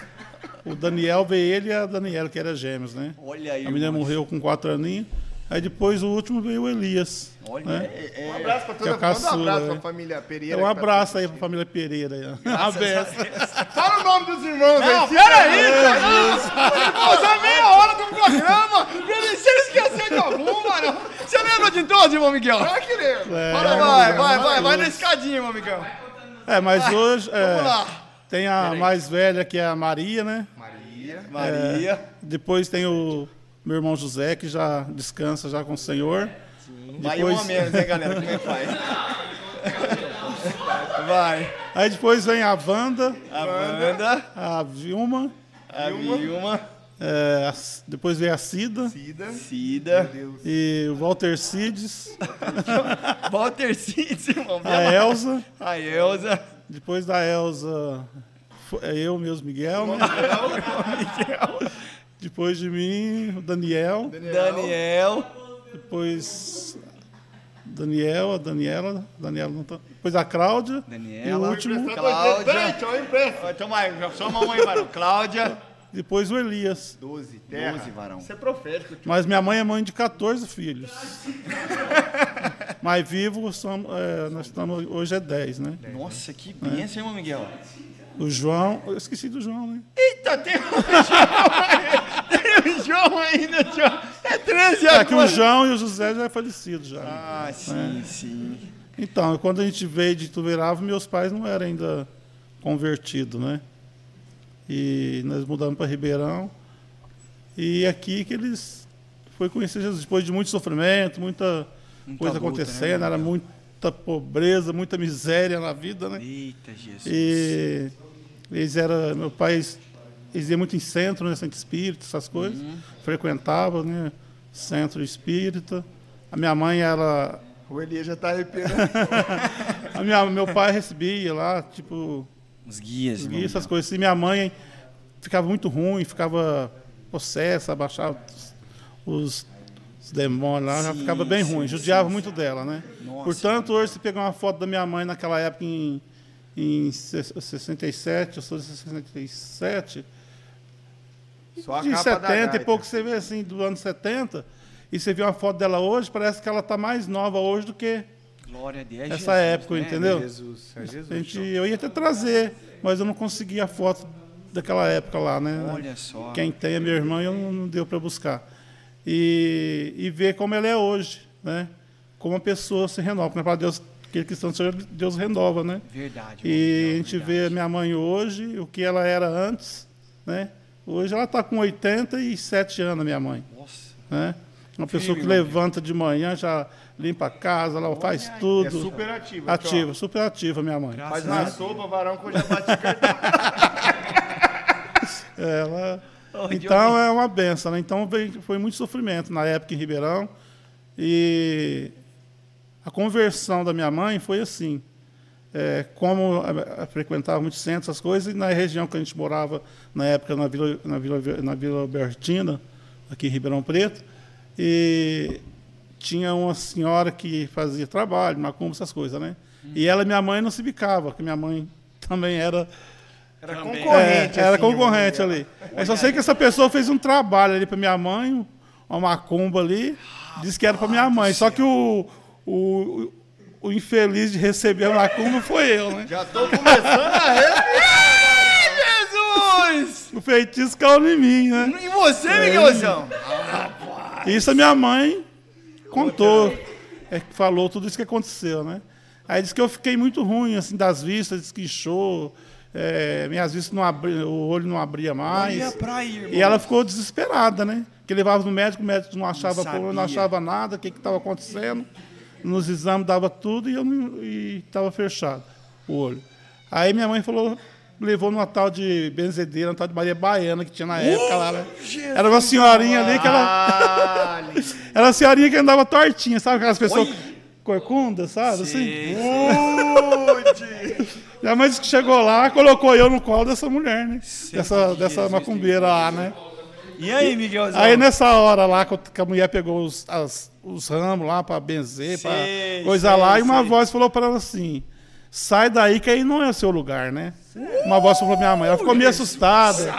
o Daniel veio ele e a Daniela, que era gêmeos, né? Olha aí, A menina morreu com quatro aninhos. Aí depois o último veio o Elias. Olha, né? é, Um é, abraço pra Que é toda o a Manda um caçula, abraço né? pra família Pereira. É um tá abraço aí pra família Pereira. Um abraço. Fala o nome dos irmãos Não, aí. peraí, cara. Passou meia hora do programa. Você esqueceu de algum, mano? Você lembra de todos, irmão Miguel? Ah, que lembro. É, vai, vai, vai, vai maravilhoso. na escadinha, irmão Miguel. É, mas hoje é, Vamos lá. tem a mais velha, que é a Maria, né? Maria. Maria. Depois tem o meu irmão José, que já descansa já com o Senhor. Vai Depois- um a menos, né, galera? Como é que faz? Vai. Aí depois vem a Wanda, A Wanda, a Vilma, a Vilma, é, a- depois vem a Cida Cida. Cida, e o Walter Cides, Walter Cid, irmão. a Elza. A Elza, Depois da Elza, fo- é eu mesmo, Miguel, né? Miguel, Depois de mim, o Daniel. Daniel, Depois Daniel, a Daniela, Daniela não tá. Depois a Cláudia. Daniela, E o último, Cláudia. Então vai, só uma mãe, varão. Cláudia. depois o Elias. Doze, terra. Doze, varão. Isso é profético, tio. Mas minha mãe é mãe de 14 filhos. Mas vivo, somos, é, nós estamos, hoje é 10, né? Nossa, que bênção, irmão Miguel. O João, eu esqueci do João, né? Eita, tem um João aí. Um João ainda, João. É 13 É que o agora. João e o José já é falecido já. Ah, sim, sim. Então, quando a gente veio de Ituverava, meus pais não eram ainda convertidos, né? E nós mudamos para Ribeirão. E aqui que eles foi conhecer Jesus depois de muito sofrimento, muita, Muita coisa luta, acontecendo, né, era muita pobreza, muita miséria na vida, né? Eita, Jesus. E eles eram, meu pai, eles iam muito em centro, né, centro espírita, essas coisas. Uhum. Frequentava, né, centro espírita. A minha mãe era O Elias já tá arrepiando. a minha, meu pai recebia lá, tipo, Os guias, guia, irmão. essas coisas. E minha mãe ficava muito ruim, ficava possessa, abaixava os, os, os demônios lá, já Sim, ficava bem sim, ruim, judiava sim. muito dela, né? Nossa, Portanto, hoje, se pegar uma foto da minha mãe naquela época, em, em se- 67, eu sou de 67, Só a de capa da 70 e pouco, você vê assim, do ano 70, e você vê uma foto dela hoje, parece que ela está mais nova hoje do que Glória a Deus. essa Jesus, época, né? entendeu? Jesus, é Jesus. A gente, eu ia até trazer, mas eu não consegui a foto daquela época lá, né? Olha só. Quem tem é minha irmã e eu não, não deu para buscar. E, e ver como ela é hoje, né? Como a pessoa se renova. Porque para Deus, aquele cristão, Deus renova, né? Verdade. E a irmão, gente verdade. vê a minha mãe hoje, o que ela era antes, né? Hoje ela está com 87 anos, minha mãe. Nossa. Né? Uma pessoa que irmão. levanta de manhã, já limpa a casa, ela faz tudo. É super ativo. Ativa, super ativa, minha mãe. Graças Faz a uma Deus. sopa, varão, que eu já bati cartão. Ela... Então é uma benção, né? Então foi muito sofrimento na época em Ribeirão. E a conversão da minha mãe foi assim. É, como a- a- frequentava muito centro, essas coisas, e na região que a gente morava, na época, na Vila, na Vila, na Vila Albertina, aqui em Ribeirão Preto, e tinha uma senhora que fazia trabalho, macumba, essas coisas, né? E ela e minha mãe não se bicava, porque minha mãe também era Era Também. concorrente. é, era assim, concorrente ali. Eu só sei que essa pessoa fez um trabalho ali para minha mãe, uma macumba ali, disse que era para minha mãe. Só que o, o, o infeliz de receber a macumba foi eu, né? Já tô começando a arrepiar. Jesus! O feitiço caiu em mim, né? E você, Miguelzão? Isso a minha mãe contou, é, que falou tudo isso que aconteceu, né? Aí disse que eu fiquei muito ruim, assim, das vistas, disse que inchou, é, minhas vistas não abriam, o olho não abria mais. Aí, irmão. E ela ficou desesperada, né? Que levava no médico, o médico não achava Não problema, não achava nada, o que estava acontecendo. Nos exames dava tudo e eu estava fechado o olho. Aí minha mãe falou, levou numa tal de benzedeira, uma tal de Maria Baiana que tinha na época lá, né? Era uma senhorinha ali que ela. Era uma senhorinha que andava tortinha, sabe? Aquelas pessoas corcundas, sabe? Assim. Sei. Minha mãe disse que chegou lá, colocou eu no colo dessa mulher, né? Dessa, dessa Jesus macumbeira lá, né? E aí, Miguelzão? Aí nessa hora lá que a mulher pegou os, as- os ramos lá pra benzer, pra Sei, coisa sei, lá, e uma sei. voz falou pra ela assim: sai daí que aí não é o seu lugar, né? Uma voz falou pra minha mãe, ela ficou meio assustada.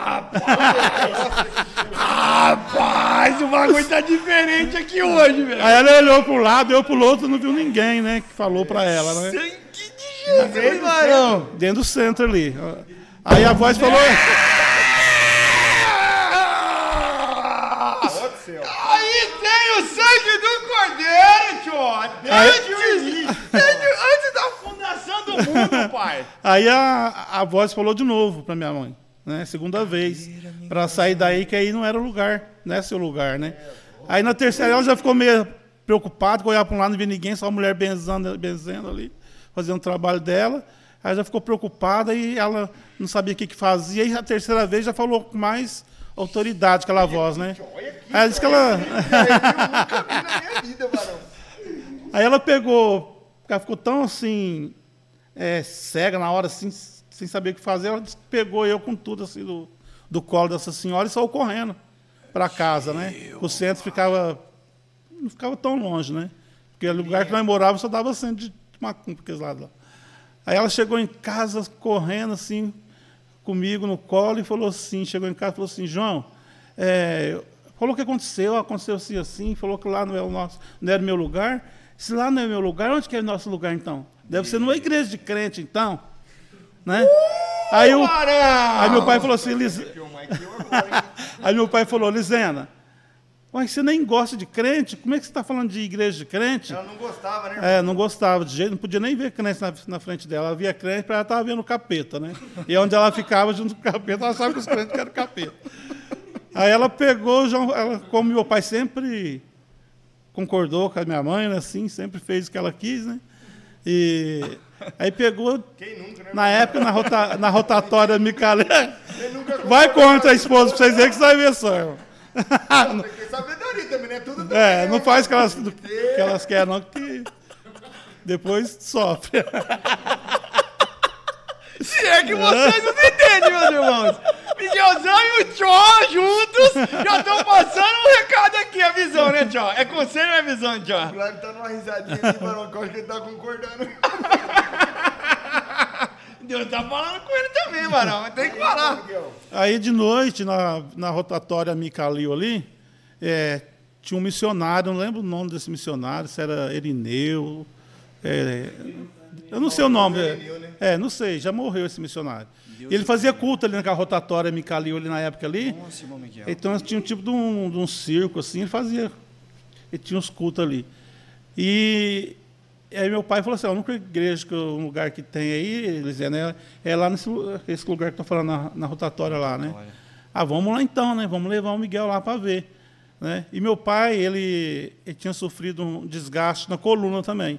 Rapaz, o bagulho tá diferente aqui hoje, velho. Aí ela olhou pro lado, eu pro outro, não viu ninguém, né? Que falou pra ela, né? Sangue de Jesus. Dentro do centro ali. Aí a voz falou. aconteceu. Aí sangue do cordeiro, tio. Desde o início. Desde antes da fundação do mundo, pai. Aí a, a voz falou de novo para minha mãe, né? Segunda vez. Para sair daí, que aí não era o lugar, não é seu lugar, né? Aí na terceira ela já ficou meio preocupada, que olhava para um lado não via ninguém, só a mulher benzendo, benzendo ali, fazendo o trabalho dela. Aí já ficou preocupada e ela não sabia o que, que fazia. E a terceira vez já falou mais autoridade aquela voz, né? Aí ela disse que ela. Aí ela pegou, ela ficou tão assim, é, cega na hora, assim, sem saber o que fazer, ela pegou eu com tudo assim do, do colo dessa senhora e saiu correndo para casa, né? O centro ficava, não ficava tão longe, né? Porque o lugar que nós morávamos só dava centro de macumba, aqueles lados lá. Aí ela chegou em casa correndo assim, comigo no colo e falou assim, chegou em casa e falou assim, João, é, falou o que aconteceu, aconteceu assim assim, falou que lá não é o nosso, não era o meu lugar. Se lá não é meu lugar, onde que é o nosso lugar então? Deve ser numa igreja de crente então, né? Aí, o, aí meu pai falou assim, Liz, hein? Aí meu pai falou, Lisena, Ué, você nem gosta de crente? Como é que você está falando de igreja de crente? Ela não gostava, né? É, não gostava de jeito, não podia nem ver crente na, na frente dela. Ela via crente, para ela estava vendo o capeta, né? E onde ela ficava junto com o capeta, ela achava que os crentes eram capeta. Aí ela pegou, ela, como meu pai sempre concordou com a minha mãe, né, assim, sempre fez o que ela quis, né? E aí pegou, Quem nunca, né? na época, na, rota, na rotatória Micalé, vai contra a esposa pra vocês verem que você vai ver só. irmão. Tem que ter sabedoria também, né? Tudo também, É, não faz o que elas, o que elas querem, não, que depois sofre. Se é que vocês não entendem, meus irmãos. Miguelzão e o Tchó juntos já estão passando um recado aqui, a visão, né, Tchó? É conselho ou é visão, O Tchó? Flávio tá numa risadinha ali, mano, que eu acho que ele tá concordando. Deus tá falando com ele também, Marão. Tem que falar. Miguel. Aí de noite, na, na rotatória Micalil ali, é, tinha um missionário, não lembro o nome desse missionário, se era Erineu. é, eu não sei o nome. Irineu, né? É, não sei, já morreu esse missionário. E ele fazia culto ali naquela rotatória Micalil ali na época ali. Nossa, irmão Miguel. Então tinha um tipo de um, de um circo assim, ele fazia. Ele tinha uns cultos ali. E aí meu pai falou assim: "Ó, a única igreja, que, um lugar que tem aí, Elisiane, é, é lá nesse esse lugar que tô falando, na, na rotatória lá, né? Ah, vamos lá então, né? Vamos levar o Miguel lá para ver. Né? E meu pai, ele, ele tinha sofrido um desgaste na coluna também.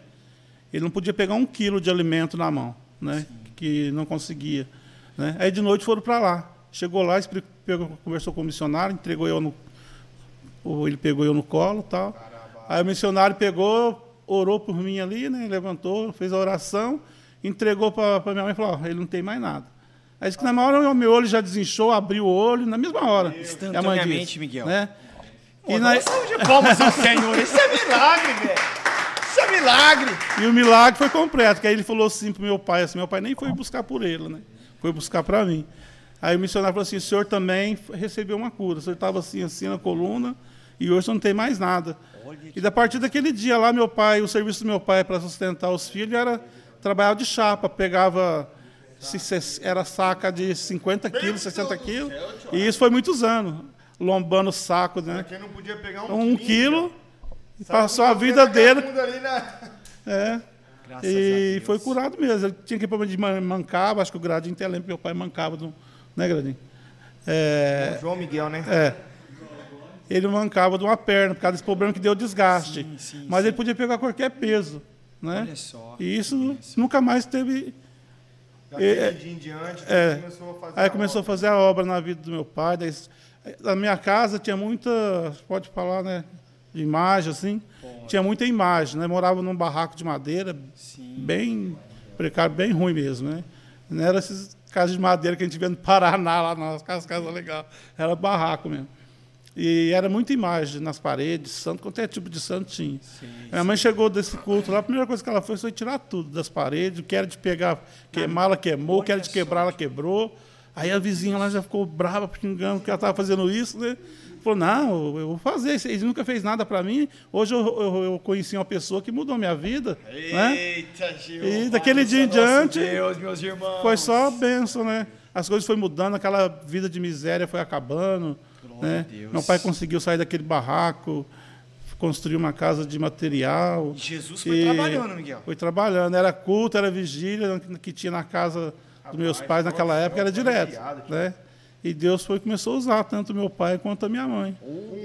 Ele não podia pegar um quilo de alimento na mão, né? Que não conseguia. Né? Aí de noite foram para lá. Chegou lá, expli- pegou- conversou com o missionário, entregou eu no, ele pegou eu no colo, tal. Aí o missionário pegou, orou por mim ali, né? Levantou, fez a oração, entregou para minha mãe e falou: ó, ele não tem mais nada. Aí disse que na hora o meu olho já desinchou, abriu o olho na mesma hora. Instantaneamente, disse, Miguel. Né? E na- de palmas ao Senhor. Isso é milagre, velho. Isso é milagre. E o milagre foi completo, que aí ele falou assim pro meu pai, assim, meu pai nem foi buscar por ele, né? Foi buscar para mim. Aí o missionário falou assim, o senhor também recebeu uma cura, o senhor estava assim, assim na coluna, e hoje não tem mais nada. E da partir daquele dia lá, meu pai, o serviço do meu pai para sustentar os filhos era trabalhar de chapa, pegava, se- se- era saca de 50 quilos, 60 quilos, e isso foi muitos anos, lombando o saco, né? Quem não podia pegar um, Um quilo, passou a vida dele na- é. Graças e foi curado mesmo. Ele tinha que problema de man- mancava, acho que o Gradinho até lembra que meu pai mancava, do, né, Gradinho? É, João Miguel, né? é. Ele mancava de uma perna, por causa desse problema que deu desgaste. Sim, sim, Mas ele podia pegar qualquer peso. Né? Olha só. E isso nunca mais teve. Daquele É, dia em diante, é. começou a fazer Aí a começou a obra. fazer a obra na vida do meu pai. Daí, na minha casa tinha muita, pode falar, né? Imagem, assim. Tinha muita imagem, né? Morava num barraco de madeira, Sim. bem precário, bem ruim mesmo, né? Não era essas casas de madeira que a gente vê no Paraná, lá nas casas, casas legais. Era barraco mesmo. E era muita imagem nas paredes, santo, qualquer tipo de santo tinha. Minha mãe chegou desse culto lá, a primeira coisa que ela fez foi tirar tudo das paredes, o que era de pegar, queimar, ela queimou, o que era de quebrar, ela quebrou. Aí a vizinha lá já ficou brava, xingando que ela estava fazendo isso, né? Falou, não, eu vou fazer, ele nunca fez nada para mim. Hoje eu, eu- eu conheci uma pessoa que mudou minha vida. né? Eita, Gil. E daquele dia em diante, Deus, meus irmãos. Foi só bênção, né? As coisas foram mudando, aquela vida de miséria foi acabando. Né? a Deus. Meu pai conseguiu sair daquele barraco, construir uma casa de material. Jesus foi E trabalhando, Miguel. Foi trabalhando. Era culto, era vigília que- tinha na casa dos meus pais naquela época, era direto. Né? E Deus foi começou a usar tanto meu pai quanto a minha mãe.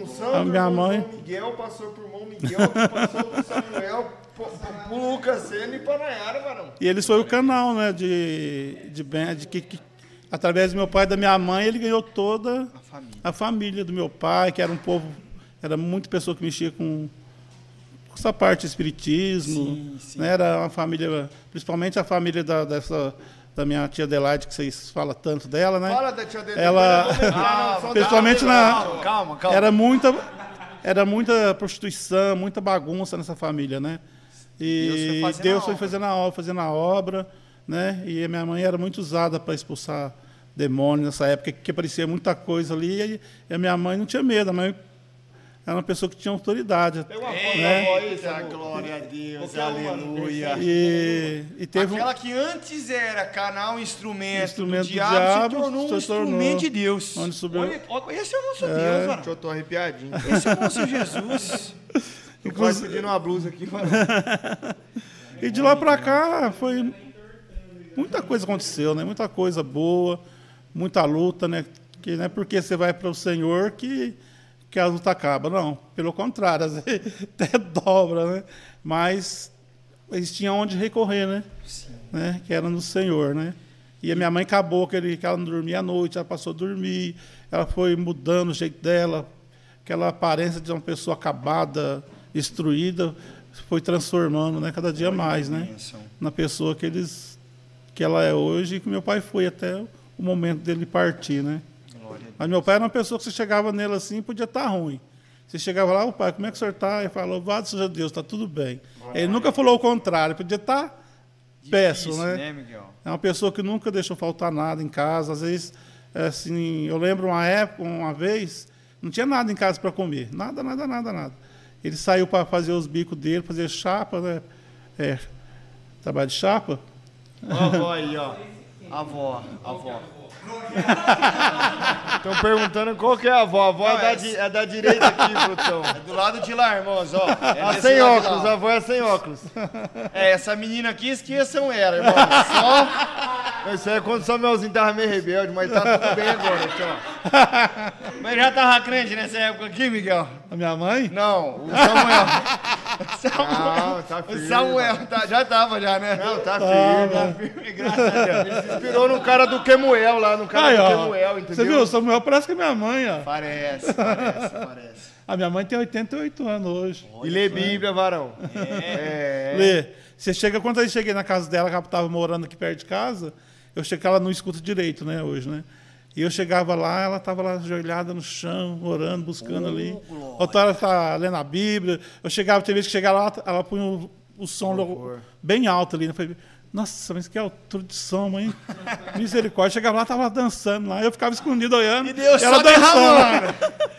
Unção A do minha mãe- João Miguel passou por irmão Miguel, passou por Samuel, pro, Lucas Senna e pra Nayara, varão. E eles foi o canal, né? De, de, bem- de que, que, através do meu pai e da minha mãe, ele ganhou toda A família. a família do meu pai, que era um povo, era muita pessoa que mexia com, com essa parte de espiritismo. Sim, sim. Né? Era uma família, principalmente a família da, dessa, da minha tia Adelaide, que vocês falam tanto dela, né? Fala da tia dele. Ela- da Principalmente na-. Calma, calma, calma. Era muita, era muita prostituição, muita bagunça nessa família, né? E Deus foi fazendo Deus a foi obra. fazendo a obra, fazendo a obra, né? E a minha mãe era muito usada para expulsar demônios nessa época, que aparecia muita coisa ali, e a minha mãe não tinha medo. A mãe, era uma pessoa que tinha autoridade. Tem uma aí, Eita, Samu? glória a Deus, uma, aleluia. E, e teve um, Aquela que antes era canal instrumento, Instrumento do do diabo, diabo, se tornou um se tornou instrumento de Deus. onde subiu- Olha, esse é o nosso Deus, mano. Eu tô arrepiadinho. Esse é o nosso Jesus. Eu quase pedindo uma blusa aqui. mano. E de lá pra cá foi muita coisa aconteceu, né? Muita coisa boa, muita luta, né? Que não é porque você vai para o Senhor que que a luta acaba, não. Pelo contrário, às vezes até dobra, né? Mas eles tinham onde recorrer, né? né? Que era no Senhor, né? E a minha mãe acabou que, ele, que ela não dormia à noite, ela passou a dormir, ela foi mudando o jeito dela, aquela aparência de uma pessoa acabada, destruída, foi transformando, né? Cada dia mais, né? Na pessoa que eles que ela é hoje e que meu pai foi até o momento dele partir, né? Mas meu pai era uma pessoa que você chegava nele assim podia estar ruim. Você chegava lá, o pai, como é que o senhor está? Ele falou, louvado seja Deus, está tudo bem. Ele nunca falou o contrário, podia estar péssimo, Difícil, né? Miguel? É uma pessoa que nunca deixou faltar nada em casa. Às vezes, é assim, eu lembro uma época, uma vez, não tinha nada em casa para comer. Nada, nada, nada, nada. Ele saiu para fazer os bicos dele, fazer chapa, né? É, trabalho de chapa. Ó a avó aí, ó. A avó, a avó. Estão perguntando qual que é a avó. A avó Não, é, da, é- di- é da direita aqui, produção. É do lado de lá, irmãos, ó. É A sem óculos, a avó é sem óculos. É, essa menina aqui, esqueçam ela, irmão. Só Isso aí é quando o Samuelzinho tava meio rebelde, mas tá tudo bem agora, ó. Mas já tava crente nessa época aqui, Miguel? A minha mãe? Não, o Samuel. Não, tá o firme. Samuel tá- já tava, já, né? Não, tá firme. Tá firme, graças a Deus. Ele se inspirou no cara do Kemuel lá, no cara Aí, do ó. Kemuel, entendeu? Você viu? O Samuel parece que é minha mãe, ó. Parece, parece, parece. A minha mãe tem 88 anos hoje. E lê Bíblia, varão. É. Lê. Você chega, quando eu cheguei na casa dela, que ela estava morando aqui perto de casa, eu cheguei, ela não escuta direito, né, hoje, né? E eu chegava lá, ela estava lá ajoelhada no chão, orando, buscando ali. Outra hora está lendo a Bíblia. Eu chegava, tem vezes que chegava lá, ela punha o, o som logo bem alto ali. né? Eu falei, nossa, mas que altura de som, mãe. Misericórdia. Chegava lá, estava dançando lá. Eu ficava escondido olhando. E Deus ela só derramando.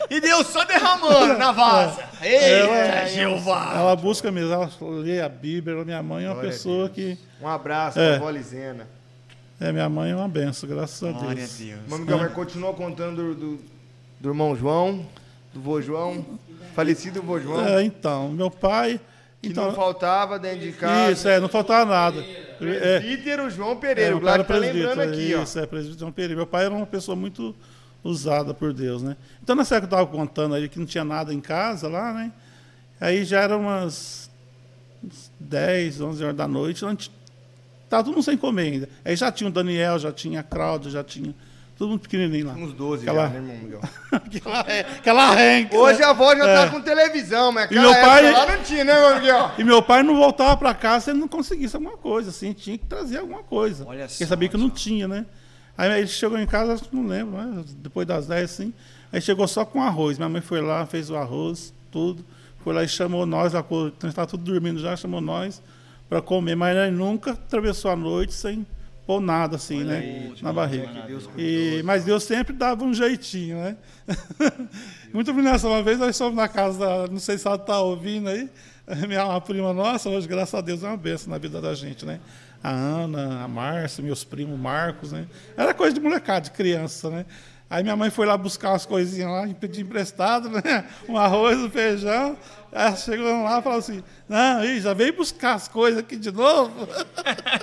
E Deus só derramando na vaza. Eita, Ela- Jeová. Ela busca mesmo, ela lê a Bíblia. Minha mãe é uma Glória pessoa que. Um abraço É. Lisena. É, minha mãe é uma benção, graças a Glória a Deus. Deus. Mano, Miguel, mas continua contando do, do, irmão João, do vô João, falecido vô João, É, então, meu pai. que Então, não faltava dentro de casa. isso, é, não faltava nada. É, Presbítero João é, Pereira, meu o pai era Glad tá lembrando presbítero. aqui, ó. Isso, é, presbítero João Pereira. Meu pai era uma pessoa muito usada por Deus, né? Então, nessa época que eu estava contando aí que não tinha nada em casa lá, né? Aí já eram umas 10, 11 horas da noite, não t- tava todo mundo sem comer ainda. Aí já tinha o Daniel, já tinha a Cláudia, já tinha todo mundo pequenininho lá. Uns 12 Aquela- já, né, irmão Miguel? aquela, aquela renca. Hoje né? a avó já tá É. com televisão, mas E aquela meu pai- lá não tinha, né, irmão Miguel? E meu pai não voltava para casa se ele não conseguisse alguma coisa, assim, tinha que trazer alguma coisa. Olha Porque só, sabia que não tinha, né? Aí ele chegou em casa, acho que não lembro, né? depois das 10, assim. Aí chegou só com arroz. Minha mãe foi lá, fez o arroz, tudo. Foi lá e chamou nós, quando nós estava tudo dormindo já, chamou nós para comer. Mas ele nunca atravessou a noite sem pôr nada, assim, né? na barriga. E, mas Deus sempre dava um jeitinho, né? Muito nessa uma vez nós fomos na casa não sei se ela está ouvindo aí, minha uma prima nossa, hoje, graças a Deus, é uma benção na vida da gente, né? A Ana, a Márcia, meus primos, Marcos, né? Era coisa de molecada, de criança, né? Aí minha mãe foi lá buscar umas coisinhas lá, pedir emprestado, né? Um arroz, um feijão. Aí chegou lá e falou assim, não, ih, já veio buscar as coisas aqui de novo.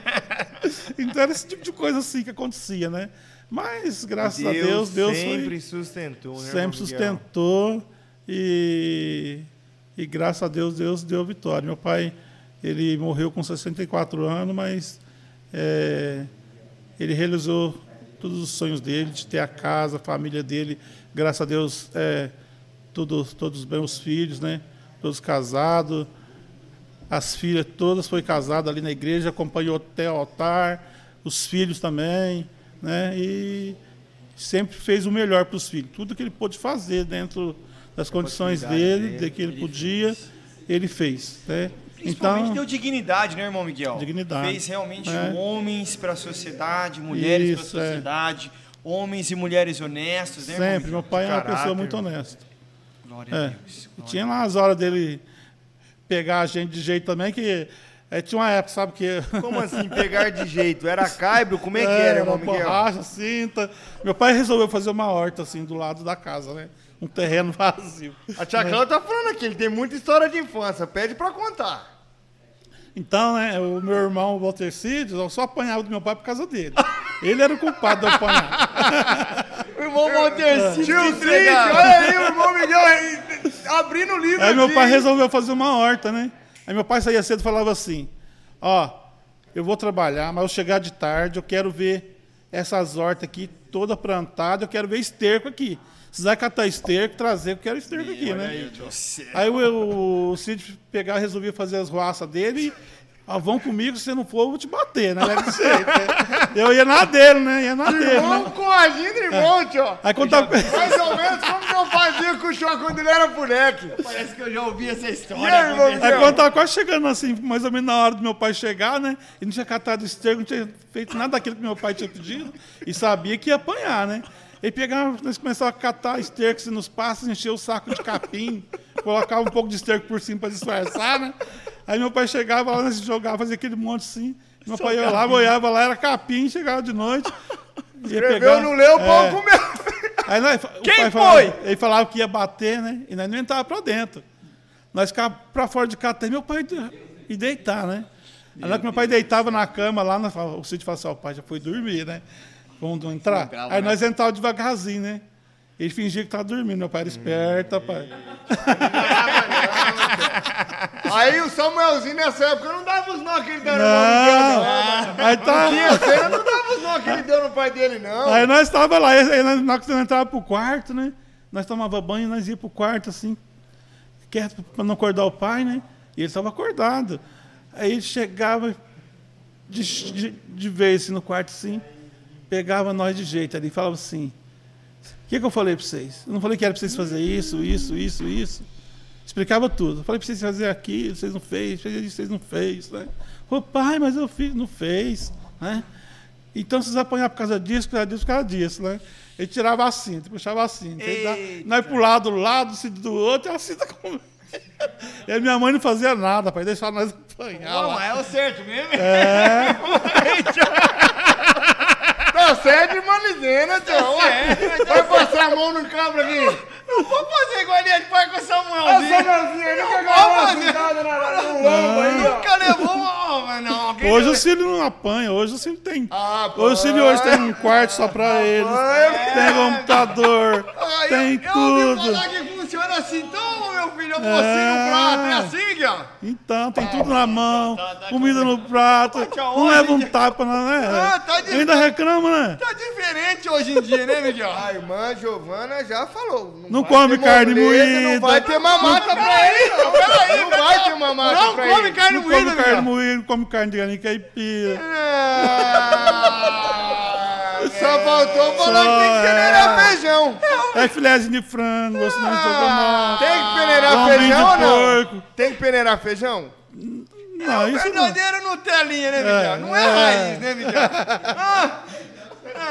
então era esse tipo de coisa assim que acontecia, né? Mas, graças a Deus, Deus sempre foi, sustentou, né, sempre sustentou e, e graças a Deus, Deus deu vitória. Meu pai, ele morreu com 64 anos, mas é, ele realizou todos os sonhos dele, de ter a casa, a família dele, graças a Deus, é, todos, todos bem os filhos, né? Todos casados, as filhas todas foi casada ali na igreja, acompanhou até o altar, os filhos também, né? E sempre fez o melhor para os filhos. Tudo que ele pôde fazer dentro das condições dele, de que ele podia, ele fez, né? Principalmente Então, deu dignidade, né, irmão Miguel? Dignidade. Fez realmente É. homens para a sociedade, mulheres para a é. sociedade, homens e mulheres honestos, né, irmão sempre, Miguel? meu pai é uma pessoa muito honesta. Glória a É. Deus. E tinha lá as horas dele pegar a gente de jeito também, que é, tinha uma época, sabe, que... Como assim, pegar de jeito? Era caibro? Como é que era, irmão uma Miguel? borracha, cinta. Meu pai resolveu fazer uma horta, assim, do lado da casa, né? Um terreno vazio. A tia Cláudia tá falando aqui, ele tem muita história de infância, pede pra contar. Então, né, o meu irmão, o Walter Cid, eu só apanhava do meu pai por causa dele. Ele era o culpado de eu apanhar. O irmão Valtercito. Tio Triste, olha aí o irmão Miguel abrindo o livro Aí meu aqui. pai resolveu fazer uma horta, né? Aí meu pai saía cedo e falava assim: Ó, eu vou trabalhar, mas eu chegar de tarde, eu quero ver essas hortas aqui toda plantada, eu quero ver esterco aqui. Se vai catar esterco, trazer, eu quero esterco aqui, né? Aí o, o Cid pegava, resolvia fazer as roças dele e. Ah, vão comigo, se você não for, eu vou te bater, né? Deve ser, né? Eu ia na dele, né? Ia na dele, Irmão né? coagindo irmão, tio. Aí quando tava... Mais ou menos como que eu fazia com o Chão quando ele era moleque. Parece que eu já ouvi essa história. Aí, irmão? Aí quando tava quase chegando assim, mais ou menos na hora do meu pai chegar, né? E não tinha catado esterco, não tinha feito nada daquilo que meu pai tinha pedido. E sabia que ia apanhar, né? Ele pegava, nós começávamos a catar esterco assim, nos passos, encher o saco de capim, colocava um pouco de esterco por cima para disfarçar, né? Aí meu pai chegava lá, nós jogava, fazia aquele monte assim. Meu pai olhava, olhava lá, era capim, chegava de noite. ia Escreveu, pegar- não leu, o pão É. comeu. Aí nós, o Quem pai falava- foi? ele falava que ia bater, né? E nós não entrava pra dentro. Nós ficávamos pra fora de casa até meu pai e deitar, né? Aí que meu pai deitava na cama lá, nós falava- o Cid falava assim, o pai já foi dormir, né? Vamos entrar? Jogava, Aí né? nós entrávamos devagarzinho, né? Ele fingia que tava dormindo, meu pai era esperto, pai. Aí o Samuelzinho nessa época não dava os nó que ele deu no não. Não, aí tá... Tinha cena, não dava os nó que ele deu no pai dele, não. Aí nós estava lá, aí nós, nós entrava pro quarto, né? Nós tomava banho e nós ia pro quarto, assim, quieto para não acordar o pai, né? E ele estava acordado. Aí ele chegava de, de, de vez assim, no quarto, assim, pegava nós de jeito ali, falava assim: O que, que eu falei para vocês? Eu não falei que era para vocês fazer isso, isso, isso, isso. Explicava tudo. Eu falei para vocês fazer aquilo, vocês não fez, vocês não fez, né? Ô pai, mas eu fiz, não fez, né? Então vocês apanharam por causa disso, por causa disso, por causa disso, né? Ele tirava a cinta, puxava a cinta. Ele. Nós pro lado do lado, cinto do outro, e a cinta com. E minha mãe não fazia nada, pai, deixava nós apanhar. Não, lá. é o certo mesmo. É, Tá certo, irmã Lisena, tio. Ué, Vai passar a mão no cabra aqui. Não vou fazer igualinha de pai com o Olha o Samuelzinho. Samuelzinho aí, nunca ganhou uma na- no lombo aí, ó. Nunca levou uma. Mas não, hoje o Cílio não apanha, hoje o Cílio tem. Ah, Hoje o Cílio hoje tem um quarto só pra eles. Tem computador, Ah, tem eu, eu ouvi tudo. Funciona assim. Então, meu filho, eu assim no prato. É assim, Miguel? Então, tem tudo na mão, tá, tá comida no prato, Tá não onde? leva um tapa, não, né? Ah, tá de- Ainda reclama, né? Tá diferente hoje em dia, né, Miguel? A irmã Giovana já falou. Não vai come carne moleza, moída. Não vai ter mamata pra ele, não. Peraí, Não vai ter mamata Não pra come ele. carne Não moída, come carne moída, não come carne de galinha caipira. Ah, Só faltou falar que tem que peneirar é. feijão. É filézinho de frango, gosto de estrogonofe. Tem que peneirar feijão ou não? Tem que peneirar feijão? Não, isso não. Verdadeiro Nutelinha, né, Miguel? É, não é, é. raiz, né, Miguel? Ah,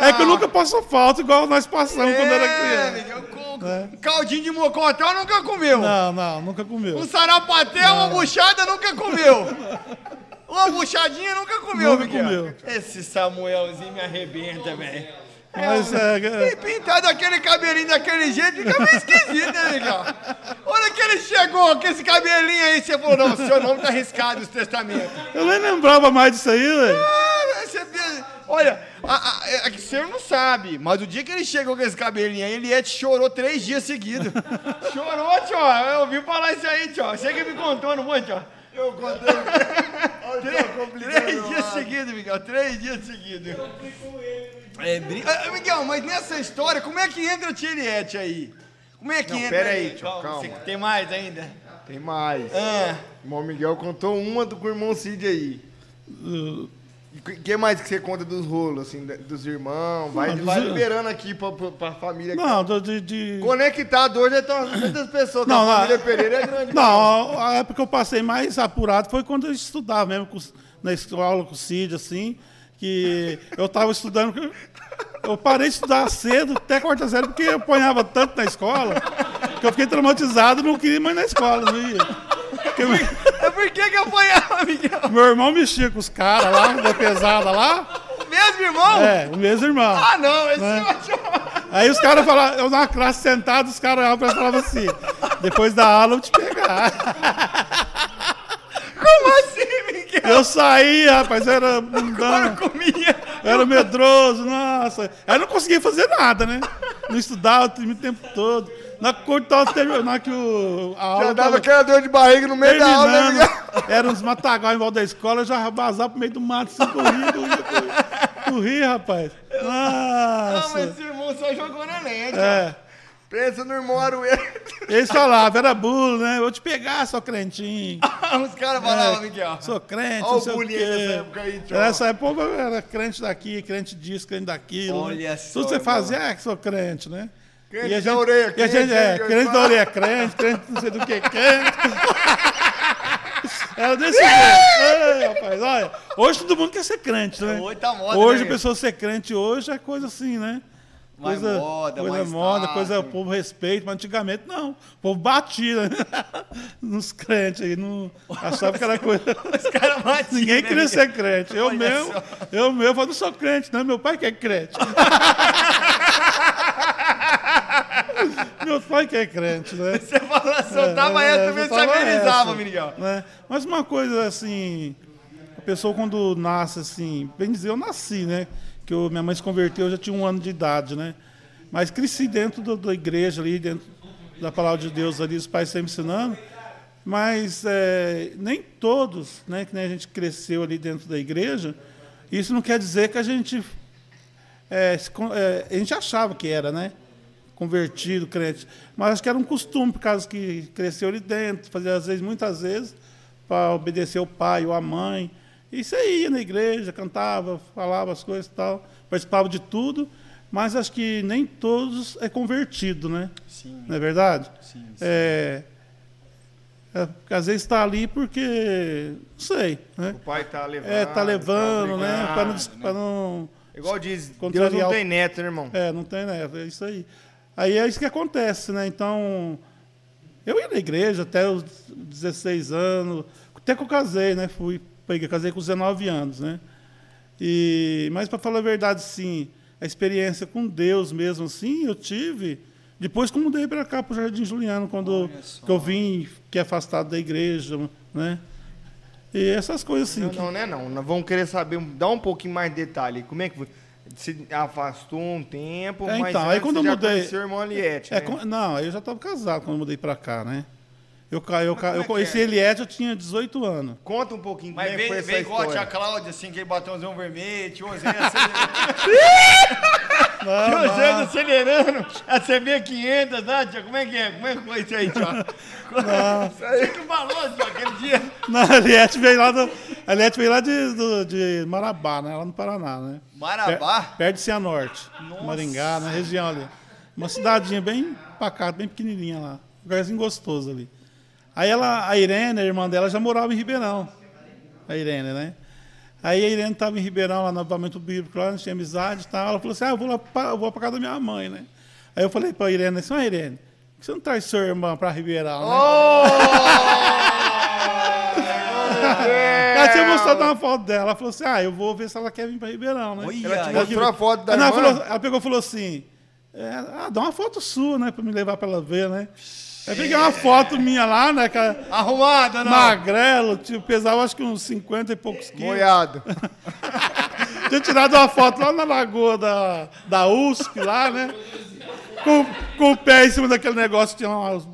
É que eu nunca passo falta igual nós passamos quando era é, criança. Miguel, com- Caldinho de mocotó nunca comeu. Não, não, nunca comeu. Um sarapatel, uma buchada nunca comeu. Uma buchadinha nunca comeu, Nunca Miguel. comeu. Esse Samuelzinho me arrebenta, velho. Mas é, E é, pintado aquele cabelinho daquele jeito fica meio esquisito, né, Miguel? Olha que ele chegou com esse cabelinho aí, você falou, não, seu nome tá arriscado nos testamentos. eu nem lembrava mais disso aí, velho. Ah, você vê- Olha, a, a, é que o senhor não sabe, mas o dia que ele chegou com esse cabelinho aí, ele chorou três dias seguidos. Chorou, tio. Eu ouvi falar isso aí, tio. Você que me contou, não foi, tio? Eu contei. Olha, Três, dias seguidos, Miguel. Três dias seguidos. É, brin... ah, Miguel, mas nessa história, como é que entra a Tiriete aí? Como é que Não, entra pera aí, tio, calma. Você tem mais ainda? Tem mais. Ah, O irmão Miguel contou uma do com o irmão Cid aí. Uh, o que mais que você conta dos rolos, assim, dos irmãos? Vai, Não, dos vai liberando aqui pra, pra, pra família. que Não, do- de. de- tá Conectado hoje, então, muitas pessoas, que Não, a família Pereira é grande. Não, a época que eu passei mais apurado foi quando eu estudava mesmo com- na escola com o Cid, assim, que eu estava estudando. que Eu parei de estudar cedo, até quarta série, porque eu apanhava tanto na escola, Porque eu fiquei traumatizado, não queria mais na escola, não ia. Porque É por que que apanhava, Miguel? meu irmão mexia com os caras lá, da pesada lá. O mesmo irmão? É, o mesmo irmão. Ah, não, esse Né? Aí os caras falavam, eu na classe sentado, os caras olhavam pra falavam assim, depois da aula eu te pegar. Como assim, Miguel? Eu saí, rapaz, eu era mundano, comia. eu era medroso, nossa. Aí eu não conseguia fazer nada, né? Não estudava o tempo todo. Na cortar na que o, a aula Já dava tava aquela dor de barriga no meio da aula, né, era uns matagal em volta da escola, eu já vazava pro meio do mato, assim, corria, corria, corria. Corria, rapaz. Ah, Nossa. mas esse irmão só jogou na lente. É. Pensa no irmão Arueira. Eles falavam, era bulo, né? Vou te pegar, seu crentinho. ó. Os caras falavam, Miguel. Sou crente, Olha não o sei o bullying quê. dessa época aí, tio. Nessa época eu era crente daqui, crente disso, crente daquilo. Olha né? só, Tudo que você irmão. fazia é que sou crente, né? Crente da orelha, e a gente, crente, é, crente, crente da orelha crente, crente não sei do que crente. Era desse jeito. Ei, rapaz, olha. Hoje todo mundo quer ser crente, né? Hoje tá moda, Hoje né, a pessoa ser crente hoje é coisa assim, né? Mais Coisa, moda, coisa mais moda, status. coisa o povo respeita, mas antigamente não. O povo batia né? nos crentes aí, não achava que era coisa. Os caras batiam. Ninguém né, queria Miguel? ser crente. Eu Olha mesmo, só. eu mesmo, eu falo, não sou crente, não. Meu pai que é crente. Meu pai que é crente, né? Você falou, soltava É, essa é, também, soltava amenizava, essa, Miguel. né? Mas uma coisa assim, a pessoa quando nasce assim, bem dizer, eu nasci, né? Que eu- minha mãe se converteu, eu já tinha um ano de idade, né? Mas cresci dentro do- da igreja ali, dentro da palavra de Deus ali, os pais sempre ensinando. Mas é, nem todos, né, que nem a gente cresceu ali dentro da igreja, isso não quer dizer que a gente é, é, a gente achava que era, né? Convertido, crente. Mas acho que era um costume, por causa que cresceu ali dentro, fazia às vezes, muitas vezes, para obedecer o pai ou a mãe. E você ia na igreja, cantava, falava as coisas e tal, participava de tudo, mas acho que nem todos é convertido, né? Sim, Não é verdade? sim. É, é, porque às vezes está ali porque, não sei, né? O pai tá levando. É, tá levando, né? obrigado, Para não, pra não Igual diz, Deus não tem neto, né, irmão? é, não tem, né? É isso aí. Aí é isso que acontece, né? Então, eu ia na igreja até os 16 anos, até que eu casei, né? Fui, peguei, casei com 19 anos, né? E, mas, para falar a verdade, sim, a experiência com Deus mesmo, assim, eu tive depois que eu mudei para cá, para o Jardim Juliano, quando eu vim, que é afastado da igreja, né? E essas coisas assim. Não, que- não, não é não. Nós vamos querer saber, dá um pouquinho mais de detalhe. Como é que foi? Se afastou um tempo, É, mas então, aí quando você eu já mudei- conheceu o irmão Aliette, É, né? com- não, eu já estava casado quando eu mudei para cá, né? Eu, eu, como é eu que conheci é? Eliette, eu tinha 18 anos. Conta um pouquinho Mas é que foi vem, essa vem igual a tia. Cláudia, assim, aquele batomzão vermelho, tiozinho acelerando. Não, tiozinho não. acelerando, a CB500, né, tia? Como é que é? Como é que foi isso aí, tia? Você que falou, tia, aquele dia. Não, a Eliette veio lá, do, a Eliette veio lá de, do- de Marabá, né? Lá no Paraná, né? Marabá? Per- Perto de Cianorte, Nossa. Maringá, na região ali. Uma cidadinha bem pacata, bem pequenininha lá. Um lugarzinho gostoso ali. Aí ela, a Irene, a irmã dela, já morava em Ribeirão. A Irene, né? Aí a Irene estava em Ribeirão, lá no acampamento bíblico, lá, tinha amizade e tal. Ela falou assim, ah, eu vou lá pra, eu vou pra casa da minha mãe, né? Aí eu falei pra Irene assim, ah, Irene, por que você não traz sua irmã pra Ribeirão, né? Ela mostrado uma foto dela. Ela falou assim: Ah, eu vou ver se ela quer vir para Ribeirão, né? Olha Ela te mostrou a foto da ela, irmã? falou- ela pegou e falou assim: é, ah, dá uma foto sua, né? Pra me levar pra ela ver, né? Aí peguei uma foto minha lá, né? Que era Arrumada, não? magrelo, tipo, pesava acho que uns 50 e poucos quilos. Moiado. Tinha tirado uma foto lá na lagoa da, da USP, lá, né? Com, com o pé em cima daquele negócio, tinha umas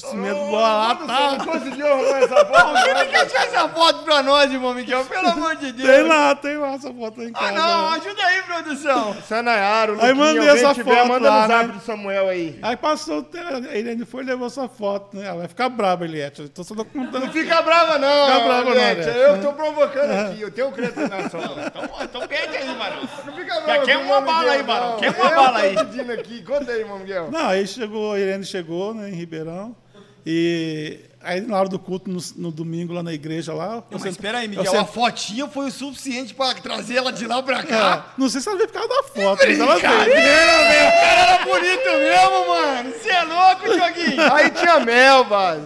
cimento boa lá, tá? Não conseguiu arrumar essa foto? Quem que achou essa foto pra nós, irmão Miguel? Pelo amor de Deus. Tem lá, tem lá essa foto aí em Ah, casa. não, né? ajuda aí, produção. Sanayara, o Aí Luquinha, mandei alguém essa tiver, foto manda lá, no zap né? do Samuel aí. Aí passou Irene foi e levou essa foto, né? Ela vai ficar brava, Eliette. Eu tô só contando. Não fica brava não, Fica brava não. Aliette. Eu tô provocando aqui, eu tenho crente na sua. Então, então pede aí, Marão. Não fica brava quer com o uma bala aí, Barão, quer uma Eu bala tô aí. pedindo aqui, conta aí, irmão Miguel. Não, aí chegou, a Irene chegou, né, em Ribeirão. E aí na hora do culto, no, no domingo, lá na igreja lá. eu Mas espera aí, Miguel, sent- a fotinha foi o suficiente pra trazer ela de lá pra É, cá. não sei se ela veio por causa da foto, mas ela veio. meu. O cara era bonito mesmo, mano. Você é louco, Dioguinho? Aí tinha mel, vaso.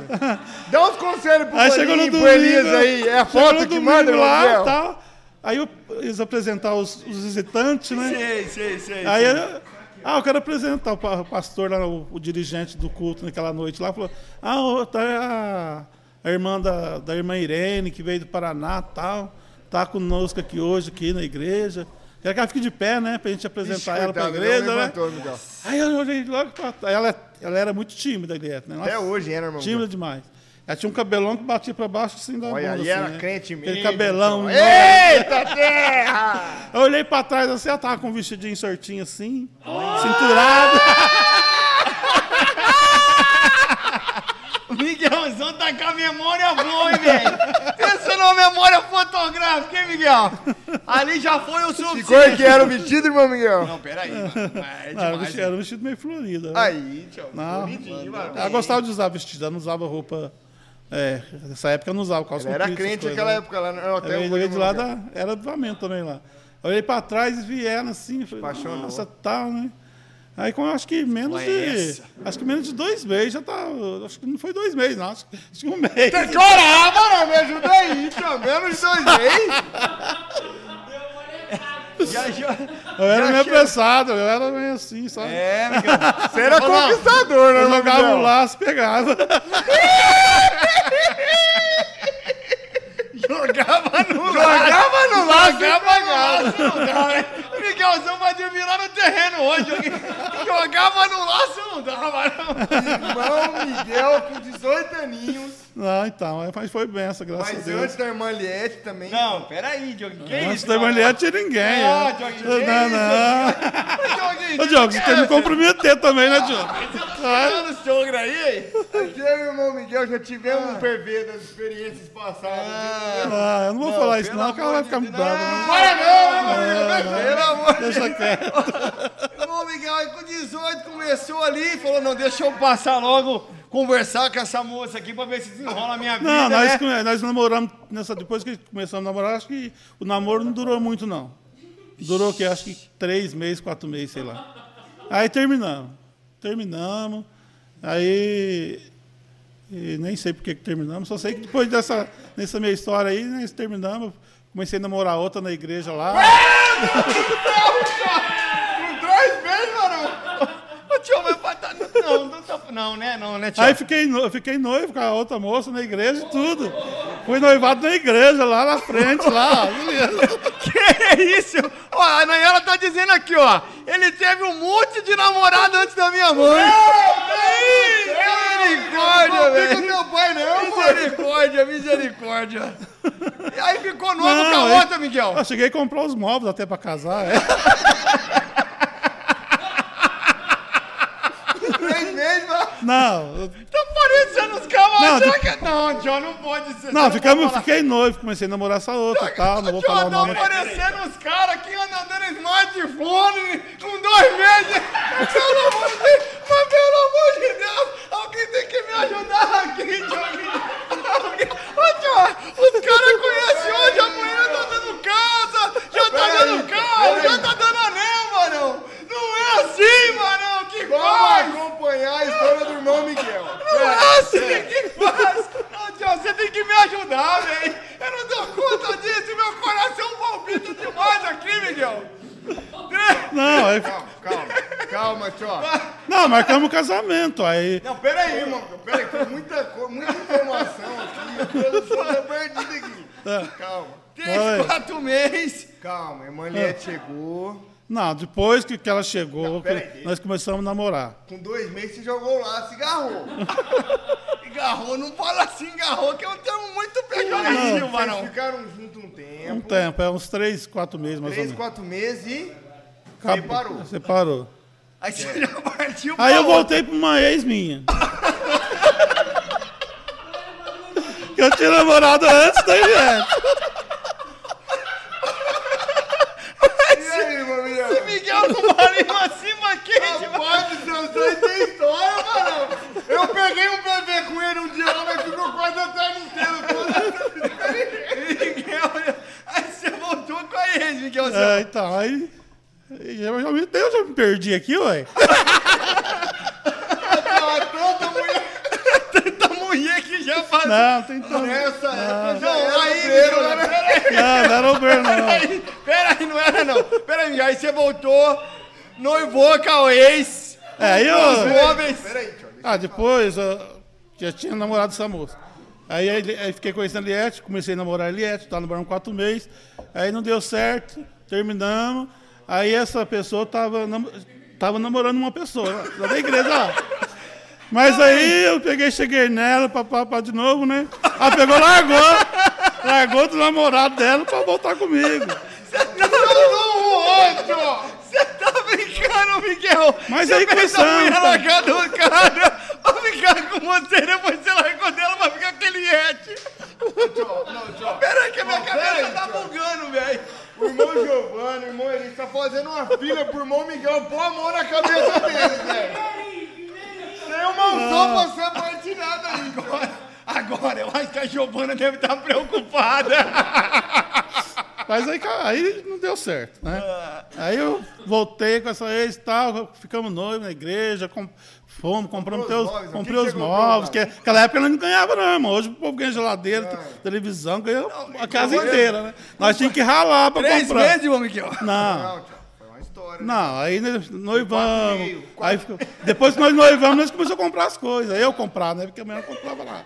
Dá uns conselhos pro Aí chegou no pro domingo. Elias aí. É a foto que manda, lá Miguel? tal. Aí eu, eles apresentaram os, os visitantes, né? Sei, sei, sei. Aí, sei. eu- ah, eu quero apresentar o pa- o pastor, lá, o, o dirigente do culto naquela noite lá. Falou, ah, tá a, a irmã da, da irmã Irene, que veio do Paraná tal. Tá conosco aqui hoje, aqui na igreja. Quero que ela fique de pé, né? Pra gente apresentar ela pra Coitado, igreja, não né? levantou, Miguel. Aí eu olhei logo pra. Ela, ela era muito tímida, Eliette, né? Até Nossa, hoje, hein, irmão? Tímida demais. Ela tinha um cabelão que batia pra baixo assim da Olha, bunda. aí assim, era né? crente mesmo. Aquele cabelão. então. Eita, terra! Eu olhei pra trás assim, ela tava com um vestidinho certinho assim, cinturado. O Miguelzão tá com a memória boa, hein, velho? Pensa numa memória fotográfica, hein, Miguel? Ali já foi o suficiente. cor que era o vestido, irmão Miguel? Não, peraí, mano. É Não, era, um demais. vestido, era um vestido meio florido. né? Aí, tio. Não, Bonitinho, mano. ela gostava de usar vestido, ela não usava roupa. É, nessa época eu não usava calça era comprida, essas crente naquela né? época lá. Não, Eu até veio de lá da. Era do Amento também lá. Eu olhei pra trás e vi ela assim, falei, Apaixonou. nossa, tal, né? Aí com acho que menos Ué, de. essa. Acho que menos de dois meses já tá. Acho que não foi dois meses, não. Acho, que- acho que um mês. Caramba, mano, me ajuda aí, tio. Menos de dois meses. Já, já... Eu era meio chega- apressado, eu era meio assim, sabe? É. Você era conquistador, né, Eu jogava o laço, pegava. Jogava no Jogava no laço. Jogava no laço, não dá? Miguelzão vai dormir lá no terreno hoje. Jogava no laço, não dava, não. Irmão Miguel com 18 aninhos. Não, então, mas foi benção, graças a Mas Deus. antes da irmã Liette também. Não, peraí, Diogo. Que Antes isso? da mulher tinha ninguém. Não, né? Diogo, que não, isso? não. Ô, Diogo, você tem que me comprometer também, né, Diogo? Tirando o sogro aí? Eu e o irmão Miguel já tivemos um PV das experiências passadas. Ah, eu não vou Não, falar isso, não, que ela vai ficar me Deus. brava. Para não, irmão Miguel. Pelo amor de Deixa quieto. Ô, Miguel, aí com 18 começou ali e falou, não, deixa eu passar logo, conversar com essa moça aqui pra ver se desenrola a minha vida, Não, nós, né? nós namoramos, nessa, depois que começamos a namorar, acho que o namoro não durou muito, não. Durou, que acho que três meses, quatro meses, sei lá. Aí terminamos. Terminamos. Aí. nem sei por que terminamos, só sei que depois dessa nessa minha história aí, nós terminamos. Comecei a namorar outra na igreja lá. Com três meses, mano. Ô, tio, vai não, não, não, né, não, né, tio? Aí fiquei, no- fiquei noivo com a outra moça na igreja e tudo. Fui noivado na igreja, lá na frente, lá. Que é isso? Ó, a Nayara tá dizendo aqui, ó. Ele teve um monte de namorada antes da minha mãe. Misericórdia, Não fica com velho. teu pai, não, mano. Misericórdia, misericórdia. E aí ficou noivo Não, com a outra, Miguel. Eu cheguei a comprar os móveis até pra casar. É. Três meses, mano. Não, Tá parecendo os cavalos. Não, Não, John, não pode ser. não, ficamos, fiquei noivo, comecei a namorar essa outra e tal, não vou falar o nome. tá parecendo os caras que andam dando smartphone com dois meses. Pelo amor de Deus, mas pelo amor de Deus, alguém tem que me ajudar aqui, John. Ô, John, os caras conhecem hoje, amanhã tá dando casa, já tá dando carro, já tá dando anel, mano. Não é assim, mano, que Vamos acompanhar a história do irmão Miguel. É assim que! Ô, John, você tem que me ajudar, velho! Eu não dou conta disso, meu coração palpita demais aqui, Miguel! Não, Calma, calma, calma, tio. não, marcamos o casamento. Aí, Não, peraí, irmão. Peraí, tem muita, muita informação aqui. Produção tá perdida aqui. Calma, Três, quatro meses! calma. A irmã Liette chegou. Não, depois que, que ela chegou, Não, deixa. nós começamos a namorar. Com dois meses, você jogou lá, se agarrou. Garrou, não fala assim, garrou, que é um termo muito pejorativo, Vocês varão. ficaram juntos um tempo. Um tempo, é uns três, quatro meses mais Três, ou menos. quatro meses e... Acabou. separou. Separou. Aí você já partiu Aí eu voltei pra uma ex minha. que eu tinha namorado antes da Ivete. Miguel o barulho acima quente, mano. Rapaz do céu, isso aí tem história, mano. Eu peguei um bebê com ele um dia lá, mas ficou quase a tarde inteira. Aí você voltou com a ex, Miguel. É, então, aí... Eu já, eu já me perdi aqui, ué. Tava toda mulher já faz. Não, tem tanto. Nessa época já Não, era aí, obreiro, né? peraí. Não, não era o não. Peraí, peraí, não era não. Peraí, aí você voltou, noivou com a ex, É, aí os eu. Peraí, tio. Ah, depois eu já tinha namorado essa moça. Aí, aí, aí fiquei conhecendo a Eliette, comecei a namorar a Eliette, tava namorando quatro meses. Aí não deu certo, terminamos. Aí essa pessoa tava, nam tava namorando uma pessoa lá da igreja lá. Mas aí eu peguei, cheguei nela, papapá de novo, né? Ela pegou, largou, largou do namorado dela pra voltar comigo. Não, o outro! Você tá brincando, Miguel? Mas você aí fez a mulher começamos, tá? largar do cara pra ficar com você, depois você largou dela pra ficar com aquele Yeti. Peraí que a minha Não, cabeça tá bugando, velho. O irmão Giovanni, o irmão ele tá fazendo uma filha pro irmão Miguel pôr a mão na cabeça dele, velho. Tem uma unção pra ser partilhada aí, Agora, agora, eu acho que a Giovana deve estar preocupada. Mas aí, aí não deu certo, né? Aí eu voltei com essa ex e tal, ficamos noivos na igreja, com, fomos, compramos teus, móveis, comprei os você móveis, que naquela época nós não ganhava não, irmão. Hoje o povo ganha geladeira, te- televisão, ganha a casa inteira, né? Nós tínhamos que ralar pra Três comprar. meses, ô Miguel. Não, Não, não, aí noivamos. meio, Aí, ficou- depois que nós noivamos, nós começamos a comprar as coisas. Eu comprava, né? Porque a mulher não comprava lá.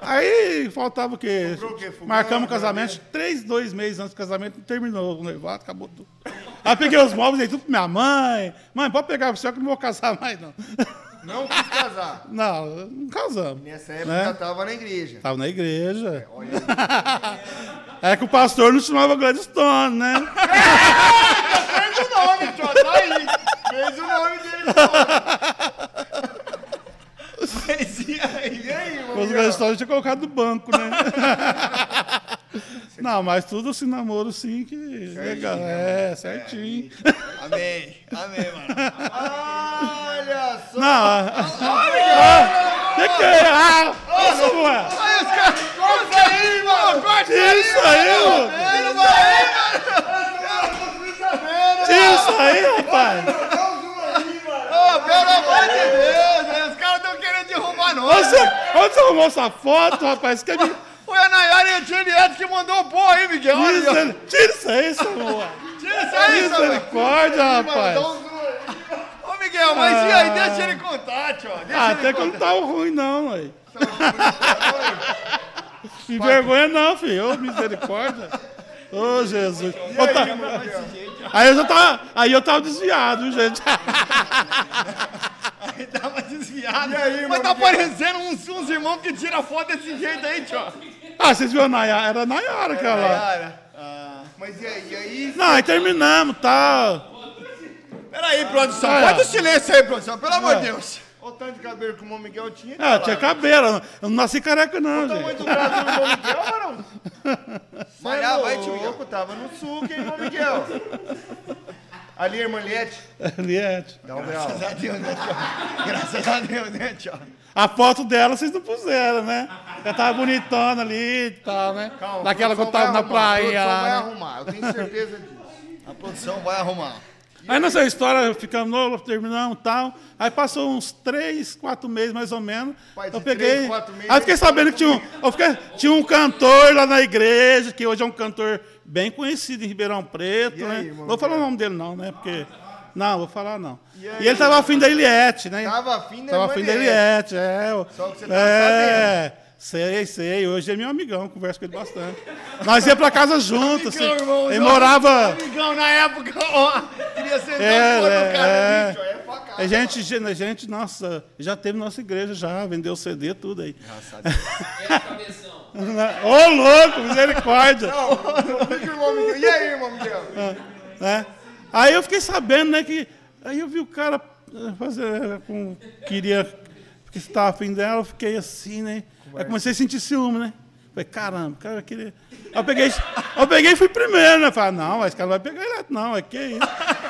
Aí faltava o quê? O quê? Marcamos o casamento, três, dois meses antes do casamento, terminou o noivado, acabou tudo. Aí peguei os móveis, dei tudo pra minha mãe. Mãe, pode pegar pro senhor que eu não vou casar mais, não. Não quis casar. Não, não casamos. Nessa época Né? tava na igreja. Tava na igreja. Olha aí. É que o pastor não chamava Gladstone, né? Fez o nome, tio. Tá aí. Fez o nome dele. Mas e aí? E aí, Os? Gladstone tinha colocado no banco, né? Não, mas tudo assim, namoro sim, que legal. É, certinho. Amém. Amém, mano. Olha só. Não, ah, que que é? Ah, isso, ué. Aí os caras. Corta aí, mano. Corta Isso aí, mano. Ele vai aí, mano. Tira isso aí, rapaz. Ô, pelo amor de Deus, né? os caras estão querendo derrubar nós. Onde você, arrumou essa foto, rapaz? Que me... Foi a Nayara e a Juliette que mandou o pô aí, Miguel. Olha, ó. Miser- Tira isso aí, Samuel. Tira isso aí, Samuel. Misericórdia, rapaz. Ô, Miguel, mas e aí? Deixa ele contar, tio. Deixa Ah, até que não contar. tava ruim, não, ué. Me vergonha não, filho. Ô, misericórdia. Ô, Jesus. Ô, tá- Aí eu já tava, aí eu tava desviado, gente. Ele tava desviado. E aí, mas tá Miguel? parecendo uns, uns irmãos que tiram foto desse jeito aí, tio. Ah, vocês viram a Nayara? Era a Nayara aquela lá. Nayara. Ah. Mas e aí? E aí? Não, aí terminamos, tá. Peraí, produção. Ah, Faz é. o silêncio aí, produção. Pelo amor É. de Deus. Olha o tanto de cabelo que o irmão Miguel tinha. Ah, tinha cabelo. Eu não nasci careca, não, O tamanho gente. do braço do irmão Miguel, varão. Vai Cê lá, é vai, tio Miguel. louco, Tava no suco, hein, irmão Miguel. Ali, irmã Liette. Eliette. Dá um real. Graças a Deus, né, tio? Graças a Deus, né, tio? A foto dela vocês não puseram, né? Ela tava bonitona ali e tal, né? Calma, Daquela que eu tava na vai arrumar, a praia produção vai lá. né? arrumar, eu tenho certeza disso. A produção vai arrumar. Aí nessa história, ficamos novos, terminamos e tal. Aí passou uns três, quatro meses mais ou menos. Pai, eu peguei. três, quatro meses, aí fiquei sabendo que tinha um, eu fiquei- tinha um cantor lá na igreja, que hoje é um cantor bem conhecido em Ribeirão Preto, E né? Não vou falar o nome dele, não, né? Porque. Não, vou falar não. E E, aí? ele tava afim da Eliette, né? Tava afim da Tava irmã afim da Eliette. Eliette, é. Só que você tava é, sei, sei. Hoje é meu amigão, converso com ele bastante. Nós ia pra casa juntos, assim. Amigão, irmão, Ele João. morava. Amigão, na época, ó. Queria sentar É, é, do cara. é. Bicho, é facada. A gente, a gente, nossa, já teve nossa igreja já, vendeu CD, tudo aí. Ô, louco, misericórdia. Não, o irmão Miguel. E aí, irmão Miguel? né? Aí eu fiquei sabendo, né, que... Aí eu vi o cara eh, fazer, com, queria, que estava afim dela, eu fiquei assim, né? Aí comecei a sentir ciúme, né? Falei, caramba, o cara queria... Aí eu peguei, eu peguei e fui primeiro, né? Falei, não, mas esse cara não vai pegar ele, não, é que isso.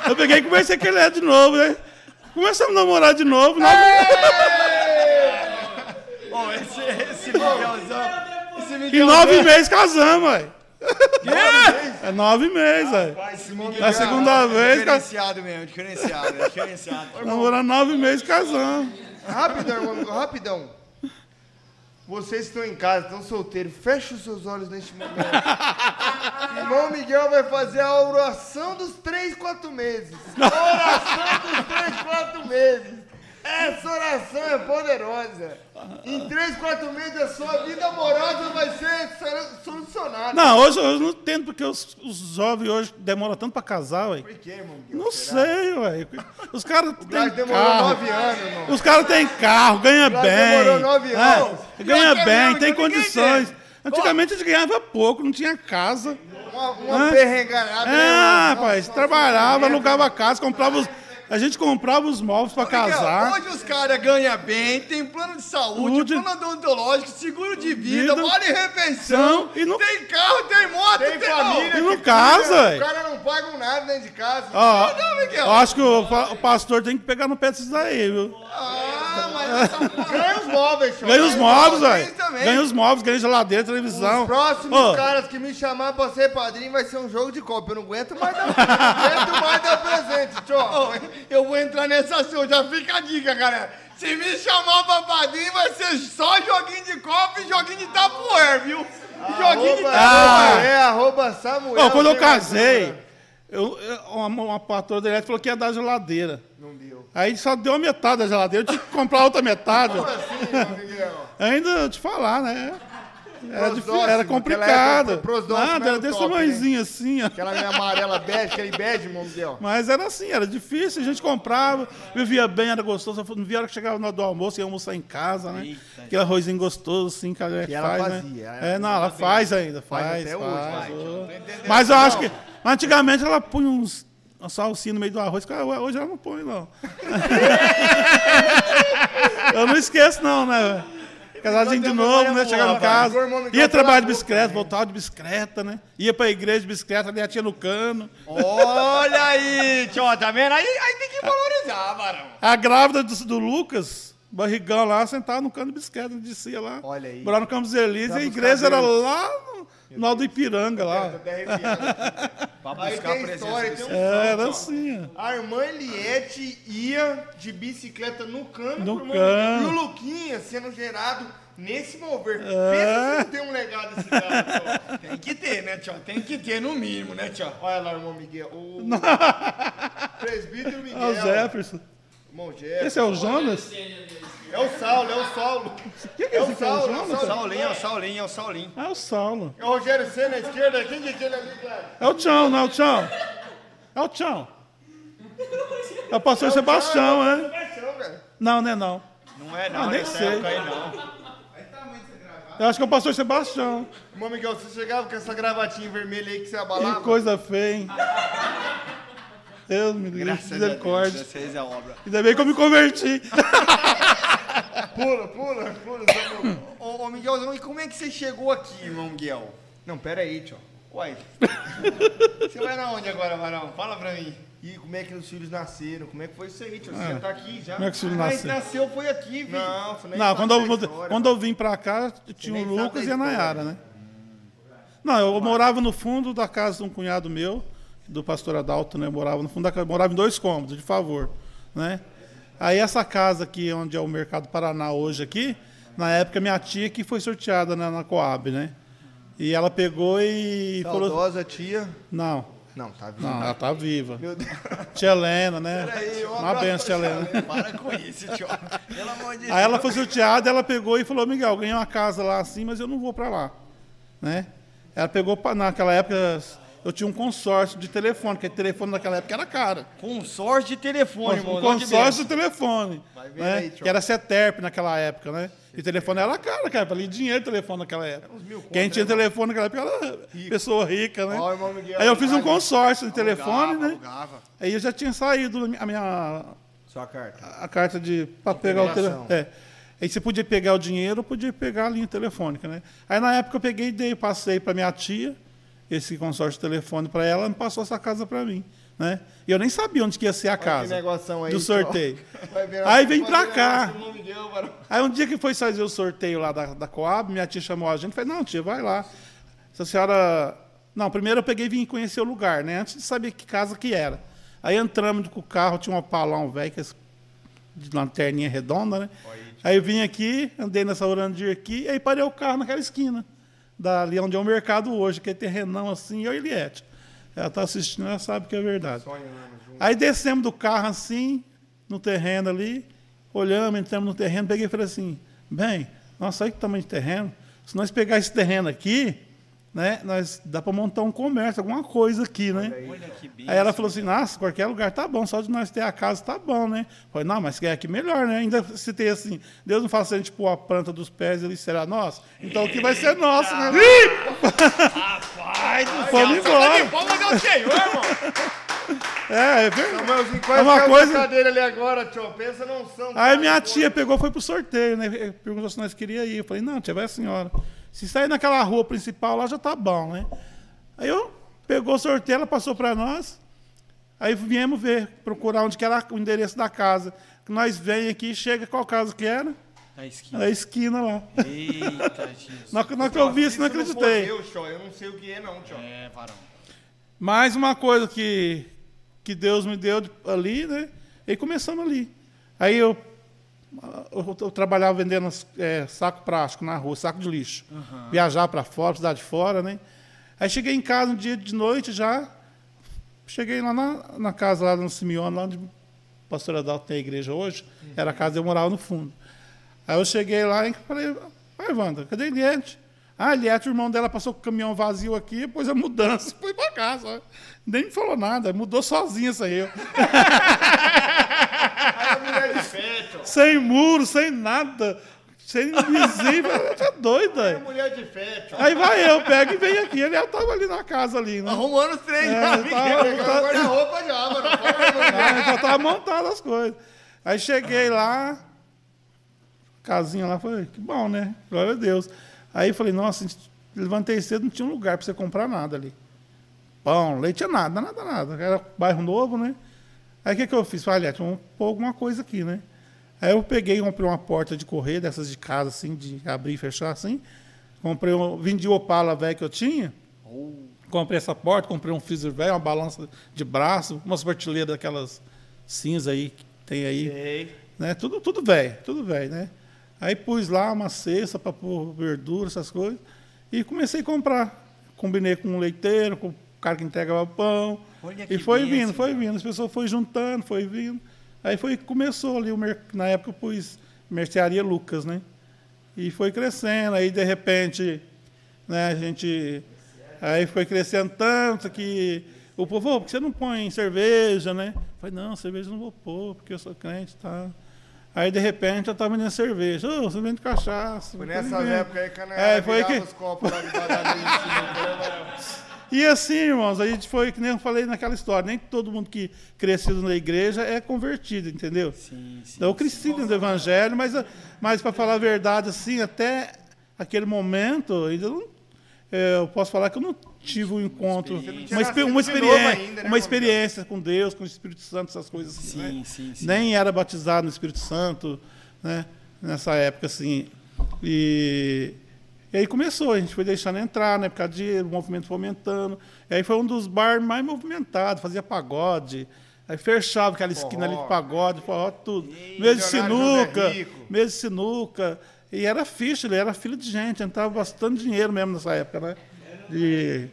Eu peguei e conversei com ele de novo, né? Começamos a namorar de novo, né? Ó, esse, esse Miguelzão. Esse Em nove meses casamos, ué. É nove meses, velho. Na segunda vez, cara. Diferenciado mesmo, diferenciado, é diferenciado. Namorando nove meses casando. Rapidão, irmão, rapidão. Vocês estão em casa, estão solteiros, fecha os seus olhos neste momento. Irmão Miguel vai fazer a oração dos três, quatro meses. Oração dos três, quatro meses. Essa oração é poderosa. Em três, quatro meses a sua vida amorosa vai ser so- solucionada. Não, hoje eu não entendo porque os, os jovens hoje demoram tanto pra casar, velho. Por quê, irmão? Não Será? sei, velho. Os caras têm demorou carro. nove anos, irmão. Os caras têm carro, ganha bem. demorou nove é, anos. ganha que é bem, mesmo, tem condições. Antigamente a gente ganhava pouco, não tinha casa. Uma, uma né, É, irmão? rapaz, Nossa, trabalhava, nossa, alugava casa, comprava os. A gente comprava os móveis pra Miguel, casar. Hoje os caras ganham bem, tem plano de saúde, Saúde. plano odontológico, seguro de vida, Vida. vale refeição, E não- tem carro, tem moto, Tem família. E não casa. Os caras não pagam nada dentro de casa. Ó, Não, Miguel. eu acho que o, o pastor tem que pegar no pé desses daí, viu? Ah, Ganha os móveis, show. Ganha os móveis, velho. Ganha os móveis, ganha geladeira, televisão. Os próximos Ô, caras que me chamar pra ser padrinho vai ser um jogo de copa. Eu não aguento mais dar, não aguento mais dar presente, tio. Eu vou entrar nessa ação, já fica a dica, galera. Se me chamar pra padrinho, vai ser só joguinho de copa e joguinho de tapoer, viu? Joguinho de Arroba, tapoer. é, arroba Samuel. Quando eu sem casei, eu, eu- uma, uma patroa da elétrica falou que ia dar geladeira. Não deu. Aí só deu a metade da geladeira, eu tinha que comprar outra metade. Como assim, meu Miguel? Ainda eu te falar, né? Era, era aquela complicado. época, prosdóximo Nada, era era desse né? tamanhozinho assim, ó. Aquela minha amarela bege, aquele bege, irmão Miguel. Mas era assim, era difícil, a gente comprava, vivia bem, era gostoso. Não via hora que chegava na hora do almoço, ia almoçar em casa, né? Aquele arrozinho gostoso, assim, que a mulher Que ela faz, fazia, né? ela É, não, ela faz ainda, Faz faz, até faz. hoje, faz. Mas eu acho que, mas antigamente ela punha uns uma salsinha no meio do arroz, hoje ela não põe, não. eu não esqueço, não, né? Casadinho de novo, né? Chegava em casa, ia trabalhar de bicicleta, voltava de bicicleta, né? Ia pra igreja de bicicleta, ali a tia no cano. Olha aí, tio, tá vendo? Aí, aí tem que valorizar, varão. A grávida do, do Lucas, barrigão lá, sentava no cano de bicicleta, descia lá. Olha aí. Morava no Campos Elíseos e a igreja era lá no, no Alto do Ipiranga, lá. Arrepiado. Pra Aí buscar tem presença história, tem um. Era assim, ó. A irmã Eliette ia de bicicleta no cano No pro cano. E o Luquinha sendo gerado nesse mover. É. Pensa se não tem um legado esse cara. Tem que ter, né, tio? Tem que ter, no mínimo, né, tio? Olha lá, irmão Miguel. O presbítero Miguel. É o Jefferson. Irmão Jefferson. Esse é o Jonas? É o Saulo, é o Saulo. Quem que É é o esse que é o Saulo, é o? Saulo. Saulinho, é o Saulinho, é o Saulinho. Ah, o Saulo. É o Rogério Senna à esquerda. Quem que é aquele ali, cara? É o Tchão, não é o Tchão? É o Tchão. É o pastor Sebastião, é? é? Sebastião, velho. Não, não é não. Não é, Ah, não, nem nessa sei. época aí, não. Eu acho que é o pastor Sebastião. Irmão Miguel, você chegava com essa gravatinha vermelha aí que você abalava. Que coisa feia, hein? Deus me livre, Graças a Deus, misericórdia. vocês é a obra. Ainda bem que eu me converti. Pula, pula, pula. Ô, ô, Miguelzão, e como é que você chegou aqui, irmão Miguel? Não, pera aí, tio. Uai. Você vai na onde agora, Varão? Fala pra mim. E como é que os filhos nasceram? Como é que foi isso aí, tio? Você Ah, já tá aqui já? Como é que os filhos Mas nasceram? nasceu, foi aqui, filho. Não, foi na Não, quando eu, história, quando eu vim pra cá, tinha o Lucas e a. Nayara, né? Não, eu morava no fundo da casa de um cunhado meu, do pastor Adalto, né? Morava no fundo da casa, morava em dois cômodos, de favor, né? Aí essa casa aqui, onde é o Mercado Paraná hoje aqui, na época minha tia que foi sorteada né, na Coab, né? E ela pegou e falou... Saudosa tia. Não, Não, tá vivo. não, ela tá viva. Meu Deus. Tia Helena, né? Peraí, um Uma benção, tia Helena. Para com isso, tio. Pelo amor de Deus. Aí ela foi sorteada, ela pegou e falou, Miguel, ganhei uma casa lá assim, mas eu não vou pra lá. Né? Ela pegou, naquela época, eu tinha um consórcio de telefone, porque telefone naquela época era caro. Consórcio de telefone, irmão. Um consórcio de telefone. Vai ver Né? aí, que era CETERP naquela época, né? E telefone era caro, cara. Valia dinheiro telefone naquela época. mil conto, Quem tinha né, telefone naquela época era pessoa rica, né? Ó, Miguel, Aí eu fiz um consórcio de telefone, Alugava, né? alugava. Aí eu já tinha saído a minha Sua carta. a carta de para pegar o telefone. É. Aí você podia pegar o dinheiro ou podia pegar a linha telefônica, né? Aí na época eu peguei e dei, passei para minha tia esse consórcio de telefone para ela, ela me passou essa casa para mim, né? E eu nem sabia onde que ia ser a casa aí, do tio. sorteio. Aí vem do cá. Aí um dia que foi fazer o sorteio lá da, da Coab, minha tia chamou a gente, falei, não, tia, vai lá. Se a senhora Não, primeiro eu peguei e vim conhecer o lugar, né? Antes de saber que casa que era. Aí entramos com o carro, tinha um opalão velho, que é de lanterninha redonda, né? Aí eu vim aqui, andei nessa Orandir aqui, aí parei o carro naquela esquina, dali onde é o mercado hoje, que é terrenão assim, eu e Eliette. Ela está assistindo, ela sabe que é verdade. Aí descemos do carro assim, no terreno ali, olhamos, entramos no terreno, peguei e falei assim, bem, nossa, olha que tamanho de terreno. Se nós pegar esse terreno aqui, né, nós dá para montar um comércio, alguma coisa aqui, né? Olha que bicho. Aí ela falou assim, nossa, qualquer lugar tá bom, só de nós ter a casa tá bom, né? Falei, não, mas quer aqui melhor, né? Ainda se tem assim, Deus não fala assim, tipo, a planta dos pés ali será nosso, então aqui vai ser nosso, né? Rapaz, Vamos embora. Vamos ligar o senhor, irmão. É, é verdade. Samuelzinho, É uma coisa- da cadeira ali agora, tio. Pensa num são. Aí minha tia pegou, foi pro sorteio, né? Perguntou se nós queríamos ir. Eu falei, não, tia, vai a senhora. Se sair naquela rua principal lá já tá bom, né? Aí eu pegou o sorteio, ela passou para nós. Aí viemos ver, procurar onde que era o endereço da casa. Nós vem aqui, chega qual casa que era? Da esquina. A esquina lá. Eita, Jesus. Na hora que eu vi isso, não acreditei. Eu, tio, eu não sei o que é, não, tio. É, varão. Mais uma coisa que, que Deus me deu de- ali, né? E começamos ali. Aí eu, eu, eu trabalhava vendendo é, saco plástico na rua, saco de lixo. Viajar para fora, cidade fora, né? Aí cheguei em casa um dia de noite já. Cheguei lá na, na casa, lá no Simeone, lá onde o pastor Adalto tem a igreja hoje. Era a casa, eu morava no fundo. Aí eu cheguei lá e falei, vai, Wanda, cadê a Eliette? Ah, a Eliette, o irmão dela passou com o caminhão vazio aqui, depois a mudança, foi pra casa. Nem me falou nada, mudou sozinha, saiu. Aí a mulher de fé, tio. Sem muro, sem nada, sem vizinho, eu tá doido, Aí a aí. mulher de fé, tio. Aí vai eu, pego e venho aqui. Ele tava ali na casa ali, né? Arrumando os três, É, já, o guarda-roupa já, mano. Ah, já tava montado as coisas. Aí cheguei lá, casinha lá, falei, que bom, né? Glória a Deus. Aí falei, nossa, levantei cedo, não tinha um lugar para você comprar nada ali. Pão, leite, nada, nada, nada. Era bairro novo, né? Aí o que, que eu fiz? Falei, vamos pôr alguma coisa aqui, né? Aí eu peguei e comprei uma porta de correio, dessas de casa, assim, de abrir e fechar, assim. Comprei, um, vendi o Opala velho que eu tinha. Comprei essa porta, comprei um freezer velho, uma balança de braço, umas prateleira daquelas cinza aí que tem aí. Né? Tudo, tudo velho, tudo velho, né? Aí pus lá uma cesta para pôr verdura, essas coisas, e comecei a comprar. Combinei com um leiteiro, com o cara que entregava pão. Olha E foi vindo, foi vindo. As pessoas foram juntando, foi vindo. Aí foi, começou ali, o na época eu pus Mercearia Lucas, né? E foi crescendo, aí de repente, né, a gente. Aí foi crescendo tanto que o povo, "Ô, por que você não põe cerveja, né? Eu falei, não, cerveja eu não vou pôr, porque eu sou crente, tá? Aí de repente eu estava vendendo cerveja. Ô, você vende cachaça. Foi "Vendo." épocas aí que a É, foi que- os copos lá de. E assim, irmãos, a gente foi, que nem eu falei naquela história, nem todo mundo que crescido na igreja é convertido, entendeu? Sim, sim. Então, eu cresci dentro do evangelho, mas, mas para falar a verdade, assim, até aquele momento, ainda não, é, eu posso falar que eu não tive um encontro, Experiência. uma, expe- Você uma experiência, né, uma experiência com Deus, com o Espírito Santo, essas coisas assim. né? Sim, sim, sim. Nem era batizado no Espírito Santo, né? Nessa época, assim. E, e aí começou, a gente foi deixando entrar, né? Por causa de o movimento foi aumentando. E aí foi um dos bar mais movimentados, fazia pagode. Aí fechava aquela esquina ali de pagode, forró, tudo. Mesa de José sinuca, mesa de sinuca. E era ficha, ele era filho de gente, entrava bastante dinheiro mesmo nessa época, né? De,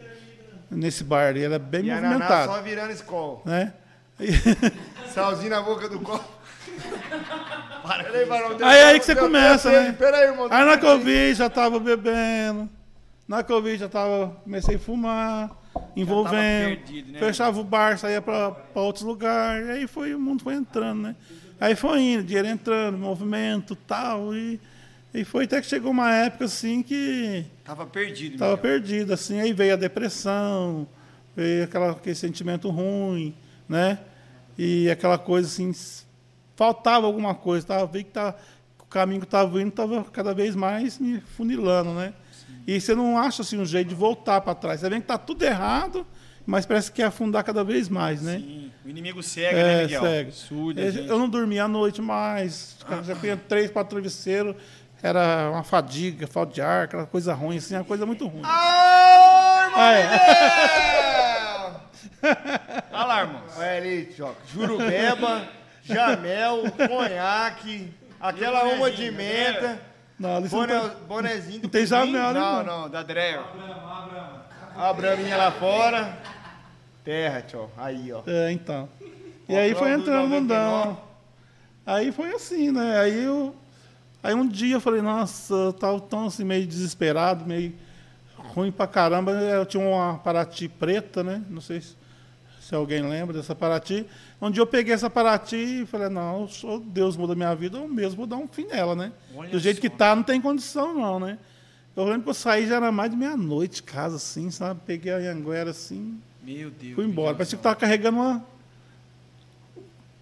nesse bar, ele era bem E movimentado. só virando escola. Né? Salzinho na boca do copo. Peraí, varão, deu- Aí, aí que você começa, né? Peraí, irmão. Aí na Covid já estava bebendo. Na Covid já tava, comecei a fumar, envolvendo. perdido, né, fechava o bar, saía para outros lugares. Aí foi, o mundo foi entrando, né? Aí foi indo, dinheiro entrando, movimento tal. E, e foi até que chegou uma época assim que Tava perdido, estava Miguel. perdido. Assim, aí veio a depressão, veio aquela, aquele sentimento ruim, né? E aquela coisa assim, faltava alguma coisa, tava, veio que tá, o caminho que estava indo estava cada vez mais me funilando, né? E você não acha assim, um jeito de voltar para trás. Você vê que está tudo errado, mas parece que quer afundar cada vez mais, né? Sim. O inimigo cega, né, É, Miguel? segue. Suda, Eu, gente. eu não dormia à noite mais. Já tinha três, quatro travesseiros. Era uma fadiga, falta de ar, aquela coisa ruim, assim, uma coisa muito ruim. Ah, irmão! Ah, é. É! Olha lá, irmão. Olha ali, Choca. Jurubeba, jamel, conhaque, aquela uma de menta, Não, não bonezinho do Não tem jamel, né, Não, não, da Dreyer. A braminha lá fora. Terra, tio. Aí, ó. É, então. E aí foi entrando 99. mundão. Aí foi assim, né? Aí eu. Aí um dia eu falei, nossa, eu tava tão assim, meio desesperado, meio ruim pra caramba. Eu tinha uma Paraty preta, né? Não sei se, se alguém lembra dessa Paraty. Um dia eu peguei essa Paraty e falei, não, só Deus muda minha vida, eu mesmo vou dar um fim nela, né? Olha Do jeito só. que tá, não tem condição, não, né? Eu lembro que eu saí, já era mais de meia-noite de casa, assim, sabe? Peguei a Anguera assim, Meu Deus. Fui embora. Parecia que tava carregando uma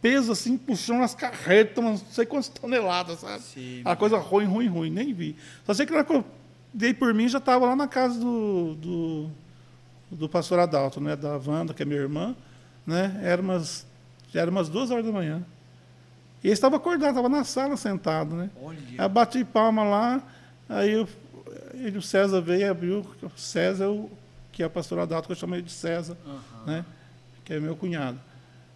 peso assim, puxando umas carretas, não sei quantas toneladas, sabe? Sei, Aquela coisa ruim, ruim, ruim, nem vi. Só sei que na hora que eu dei por mim, já estava lá na casa do, do, do pastor Adalto, né? Da Wanda, que é minha irmã, né? Era umas, era umas duas horas da manhã. E ele estava acordado, estava na sala sentado, né? Olha. Aí bati palma lá, aí eu- ele, o César veio e abriu. O César, é que é o pastor Adalto, que eu chamo ele de César, né? que é meu cunhado.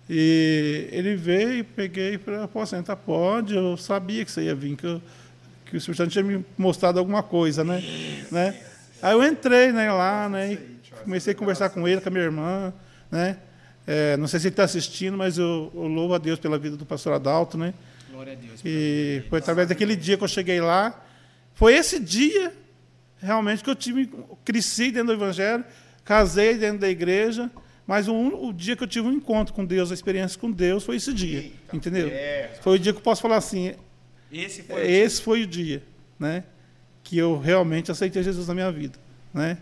E ele veio, peguei e falei, pô, senta, pode, eu sabia que você ia vir, que, eu- que o Espírito Santo tinha me mostrado alguma coisa, né? né? Aí eu entrei né, lá, né? Comecei a conversar com ele, com a minha irmã, né? É, não sei se ele está assistindo, mas eu, eu louvo a Deus pela vida do pastor Adalto, né? Glória a Deus. E foi através daquele dia que eu cheguei lá. Foi esse dia, realmente, que eu tive, cresci dentro do Evangelho, casei dentro da igreja, mas o, o dia que eu tive um encontro com Deus, a experiência com Deus, foi esse dia. entendeu? é. Foi o dia que eu posso falar assim, Esse foi o esse foi o dia, né? Que eu realmente aceitei Jesus na minha vida, né?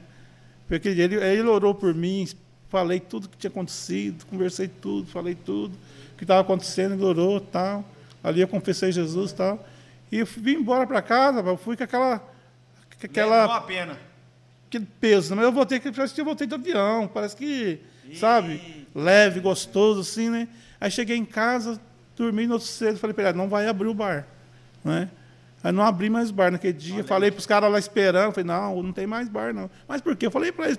Porque ele, ele orou por mim, falei tudo que tinha acontecido, conversei tudo, falei tudo que estava acontecendo, ele orou, tal. Ali eu confessei Jesus, tal. E eu vim embora para casa, eu fui com aquela com Aquela... aquela a pena. aquele peso, mas eu voltei, parece que eu voltei do avião, parece que, sabe, leve, gostoso, assim, né? Aí cheguei em casa, dormi no outro cedo, falei para ele, não vai abrir o bar, né? Aí não abri mais bar naquele dia, falei para os caras lá esperando, falei, não, não tem mais bar, não. Mas por quê? Eu falei para eles.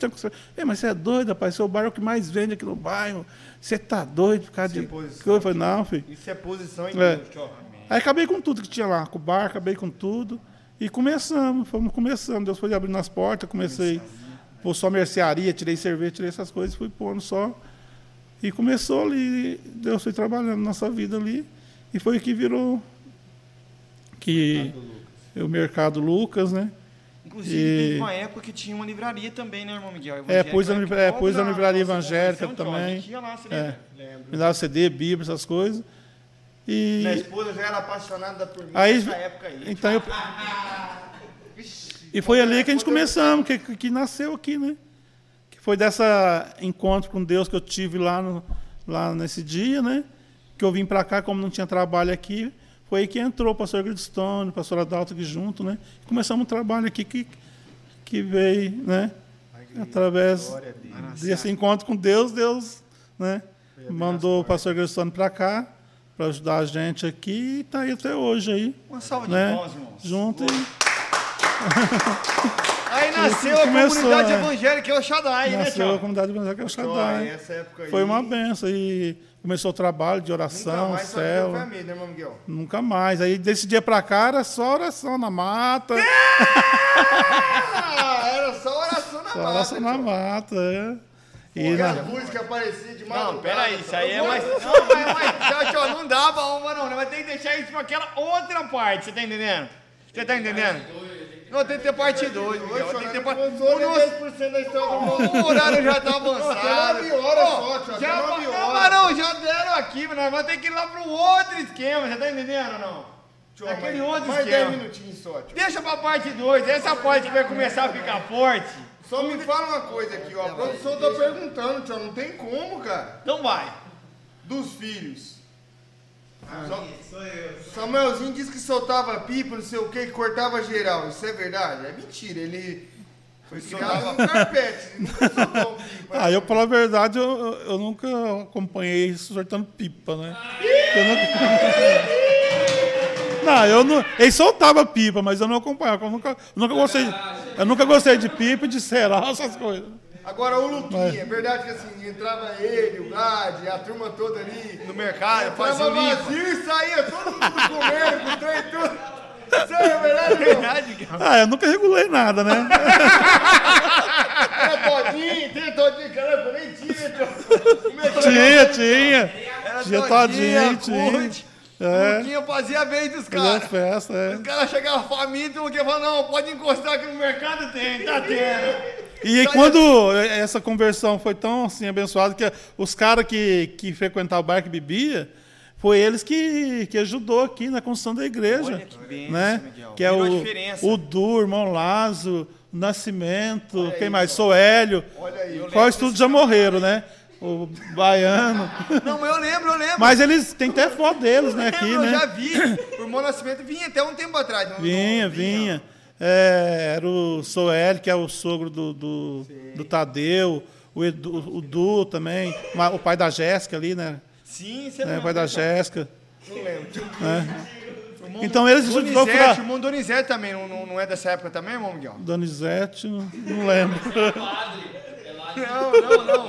Ei, mas você é doido, rapaz, seu bar é o que mais vende aqui no bairro, você tá doido por causa Isso é de... posição. Eu falei, não, filho. Isso é posição em É. Deus. Aí acabei com tudo que tinha lá, com o bar, acabei com tudo. E começamos, fomos começando. Deus foi abrindo as portas, comecei a pôr só mercearia, tirei cerveja, tirei essas coisas, fui pondo só. E começou ali, Deus foi trabalhando nossa vida ali. E foi o que virou que o Mercado Lucas, né? Inclusive, E- teve uma época que tinha uma livraria também, né, irmão Miguel? É, pôs a livra- é, pôs a livraria evangélica também. A gente ia lá, você É. Me dava CD, Bíblia, essas coisas. E Minha esposa já era apaixonada por mim Aí- nessa época aí. então eu E foi ali que a gente começamos, que, que nasceu aqui, né? Que foi dessa encontro com Deus que eu tive lá, no- lá nesse dia, né? Que eu vim para cá, como não tinha trabalho aqui, foi aí que entrou o pastor Gridstone, o pastor Adalto aqui junto, né? Começamos um trabalho aqui que, que veio, né? Através desse encontro com Deus, Deus, né? Mandou o pastor Gridstone para cá, para ajudar a gente aqui, e está aí até hoje aí, Uma salva de né? palmas, irmãos. Junto e Aí nasceu a Começou, comunidade né? evangélica El Shaddai, né, Nasceu a comunidade evangélica Tio, aí Shaddai. essa época aí. Foi uma benção. E começou o trabalho de Nunca oração, mais só céu. foi a mesma, né, irmão Miguel? Nunca mais. Aí desse dia pra cá era só oração na mata. Ah, era só oração na Só mata. oração na tio. mata, é. E na- as músicas apareciam de madrugada. Não, peraí, isso aí é mais. Não, mas, mas tio, não dá pra uma, não. Vai ter que deixar isso pra aquela outra parte, você tá entendendo? Você tá entendendo? Não, tem que ter parte 2, Miguel. Tem que ter parte. O nosso 10% da história do mundo. o horário já tá avançado. Nove horas só, tio, Já, mas não, já deram aqui, mas nós vamos ter que ir lá pro outro esquema, você tá entendendo ou não? Tio, Aquele mais- outro Mais esquema. 10 minutinhos só, tio. Deixa pra parte 2, essa parte que vai começar a ficar forte. Só me fala uma coisa aqui, ó. A produção tá perguntando, tio. Não tem como, cara. Então vai. Dos filhos. Só- Samuelzinho disse que soltava pipa, não sei o que, que cortava geral. Isso é verdade? É mentira. Ele foi criado no carpete. Ele nunca soltou pipa. Ah, eu, pela verdade, eu, eu- eu nunca acompanhei isso soltando pipa, né? Eu nunca... Não, eu não. Ele soltava pipa, mas eu não acompanhava. Eu nunca, eu nunca gostei. Eu nunca gostei de pipa e de cerol, essas coisas. Agora o Luquinha, é verdade que assim, entrava ele, o Gad, a turma toda ali. No mercado, Entrava fazia o limpo. vazio e saía todo mundo comendo, com o trem e tudo. Isso aí é verdade, não? Verdade. Ah, eu nunca regulei nada, né? Era todinho, tem todinho, caramba, eu nem tinha. é que tinha, tinha. Era Tinha todinho, tinha. É. O Luquinha fazia a vez dos Fazia caras. festa, é. Os caras chegavam famintos, o Luquinha falava, não, pode encostar aqui no mercado, tem, tá tendo. E quando essa conversão foi tão assim abençoada que os caras que, que frequentavam o bar que bebia, foi eles que, que ajudou aqui na construção da igreja. Olha que bênção, né? Miguel. Que é Virou o, diferença. o Du, irmão Lazo, o Nascimento, quem mais? Soélio. Olha aí. Quais tudo já morreram, né? O Baiano. Não, mas eu lembro, eu lembro. Mas eles tem até foto deles, né, aqui, eu já né? vi. O irmão Nascimento vinha até um tempo atrás. não- Vinha, não vinha. É, era o Soel, que é o sogro do, do, do Tadeu, o, Edu, o Du também, o pai da Jéssica ali, né? Sim, você É, o pai da Jéssica. Não lembro. Irmão Então eles Donizete, vão pra- O irmão Donizete também, não, não, não é dessa época também, irmão Miguel? Donizete, não, não lembro. Não, não, não.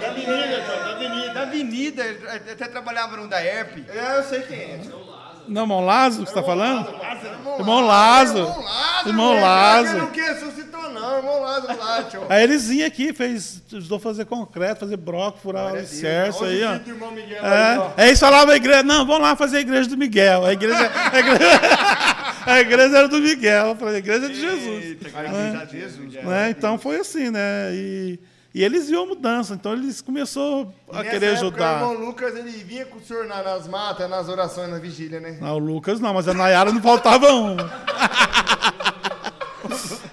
Da avenida, da avenida. Da avenida, até trabalhava no da ERP. É, eu sei quem é. Não, irmão Lázaro que você está falando? Irmão Lázaro. Irmão Lázaro. Irmão. Lázaro. Não que ressuscitou, não. Irmão Lázaro lá, tio. Aí eles vinham aqui, fez, ajudou a fazer concreto, fazer broco, furar alicerce aí, ó. Miguel aí, ó. É, aí eles falavam a igreja, não, vamos lá fazer a igreja do Miguel. A igreja, a igreja, a igreja era do Miguel, eu falei, a igreja é de Jesus. Eita, já Jesus. Né? Então foi assim, né? E, e eles viam a mudança, então eles começaram a querer época, ajudar. O irmão Lucas, ele vinha com o senhor na- nas matas, nas orações, na vigília, né? Não, o Lucas não, mas a Nayara não faltava um.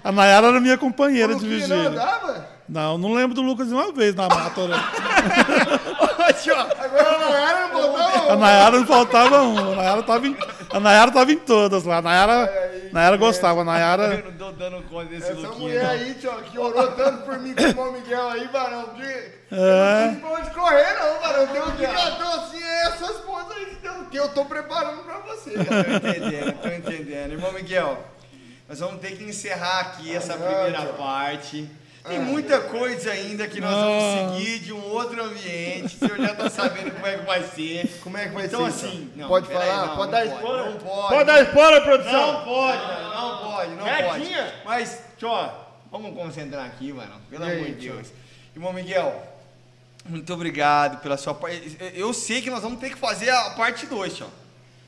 A Nayara era minha companheira O de Luquinha não vigília. andava? Não, não lembro do Lucas uma vez na mata. né? Agora não era, não botava A Nayara não faltava um. A Nayara tava em, a Nayara tava em todas lá. A Nayara, Nayara gostava. A Nayara. Eu não tô dando conta desse Essa Luquinha. mulher não. aí, tio, que orou tanto por mim com o irmão Miguel aí, varão. De... É. Eu não tive pra onde correr, não, varão. Deu um indicador assim, é sua esposa aí que que eu tô preparando pra você. cara. Tô entendendo, tô entendendo. Irmão Miguel, nós vamos ter que encerrar aqui essa primeira parte. Tem muita coisa ainda que nós vamos seguir de um outro ambiente. O senhor já tá sabendo como é que vai ser. Como é que vai Então, ser? assim, então? não, pode falar? não, pode não dar pode, spoiler? não pode. Pode dar spoiler, produção? Não pode, mano, não pode, não Quietinha. pode. Mas, tio, vamos concentrar aqui, mano. Pelo aí, amor de? Deus. Irmão Miguel, muito obrigado pela sua parte. Eu sei que nós vamos ter que fazer a parte 2, tio.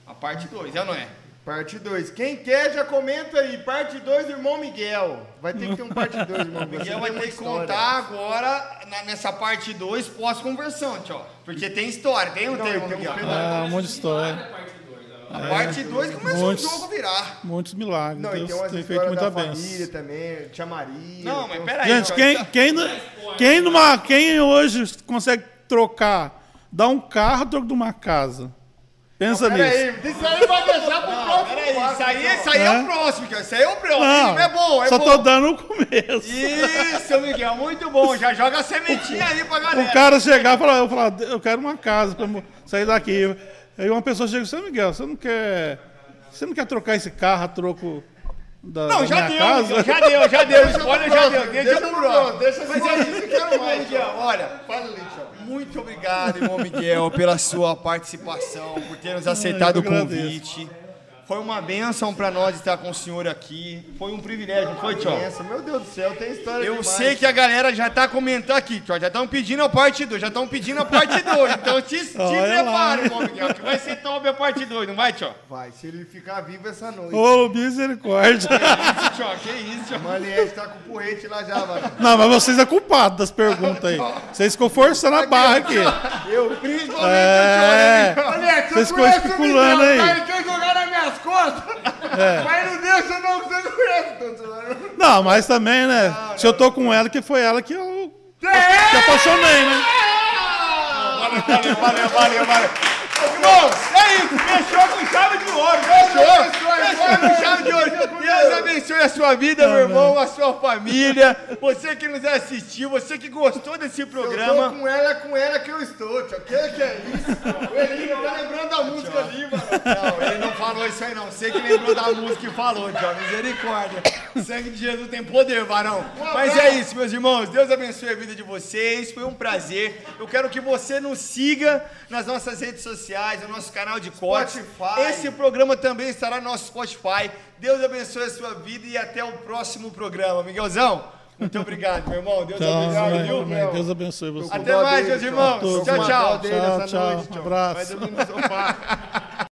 A parte 2, é ou não é? Parte 2. Quem quer, já comenta aí. Parte 2, irmão Miguel. Vai ter que ter um parte 2, irmão Miguel. Miguel vai ter que história. contar agora na- nessa parte 2 pós-conversão, tio. Porque tem história, tem um Não, termo, tem um Miguel. pedaço. Ah, um monte de história. A parte 2 começa Muitos. o jogo virar. Muitos milagres. Não, Deus tem tem feito muita da família bênção. também. Tia Maria. Não, mas uns- peraí. Gente, quem, tá- quem, quem, numa, quem hoje consegue trocar, dar um carro troco de uma casa? Pensa nisso. Peraí, isso aí vai deixar pro Não, próximo peraí, isso aí, então. isso aí é É? o próximo, cara. Isso aí é o próximo. Não, é bom, é só bom. tô dando o começo. Isso, Miguel, muito bom. Já joga a sementinha aí pra galera. O cara chegar e falar, eu falar, eu quero uma casa para sair daqui. Aí uma pessoa chega e diz, "Seu Miguel, você não quer. Você não quer trocar esse carro a troco da, Não, da já minha deu, casa? Já deu, já deu. Deixa pro já próximo, deu. Deixa deixa pro pro próximo. próximo, deixa Mas é isso que eu quero mais, Miguel, olha, Fala tio. Muito obrigado, irmão Miguel, pela sua participação, por ter nos aceitado o convite. Foi uma bênção pra nós estar com o senhor aqui. Foi um privilégio, não foi, tio? Pensa, meu Deus do céu, tem história Eu demais. sei que a galera já tá comentando aqui, tio. Já estão pedindo a parte 2, já estão pedindo a parte 2. Então te, te prepara, irmão Miguel, que vai ser top a parte 2, não vai, tio? Vai, se ele ficar vivo essa noite. Ô, misericórdia. Isso, tio, que isso, tio. Maliette tá com o porrete lá já, mano. Não, mas vocês é culpado das perguntas aí. Vocês ficam forçando a barra aqui. Eu, principalmente, É. eu Maliette, Vocês você ficam conhece o especulando Miguel, aí. tá? Ele quer jogar nas costas. Mas não deixa não, que você não conhece. Tô zoando. Não, mas também, né? Se eu tô com ela, que foi ela que eu que apaixonei, né? Valeu, valeu, valeu, valeu. Irmãos, é isso. Fechou com chave de ouro. Fechou. Fechou com chave de ouro. Deus abençoe a sua vida, meu irmão, a sua família. Você que nos assistiu, você que gostou desse Eu tô programa. com ela, é com ela que eu estou, tio. Que que é isso? O Elinho tá lembrando da música ali, mano. Não, ele não falou isso aí, não. Você que lembrou da música e falou, Tio. Misericórdia. Sangue de Jesus tem poder, varão. Mas é isso, meus irmãos. Deus abençoe a vida de vocês. Foi um prazer. Eu quero que você nos siga nas nossas redes sociais, no nosso canal de corte. Spotify. Esse programa também estará no nosso Spotify. Deus abençoe a sua vida e até o próximo programa. Miguelzão, muito obrigado, meu irmão. Deus Tchau, abençoe, amém, viu? amém. Deus abençoe você. Até mais, meus irmãos. Tchau, tchau. Tchau, tchau. tchau. Abraço. Vai dormir no sofá.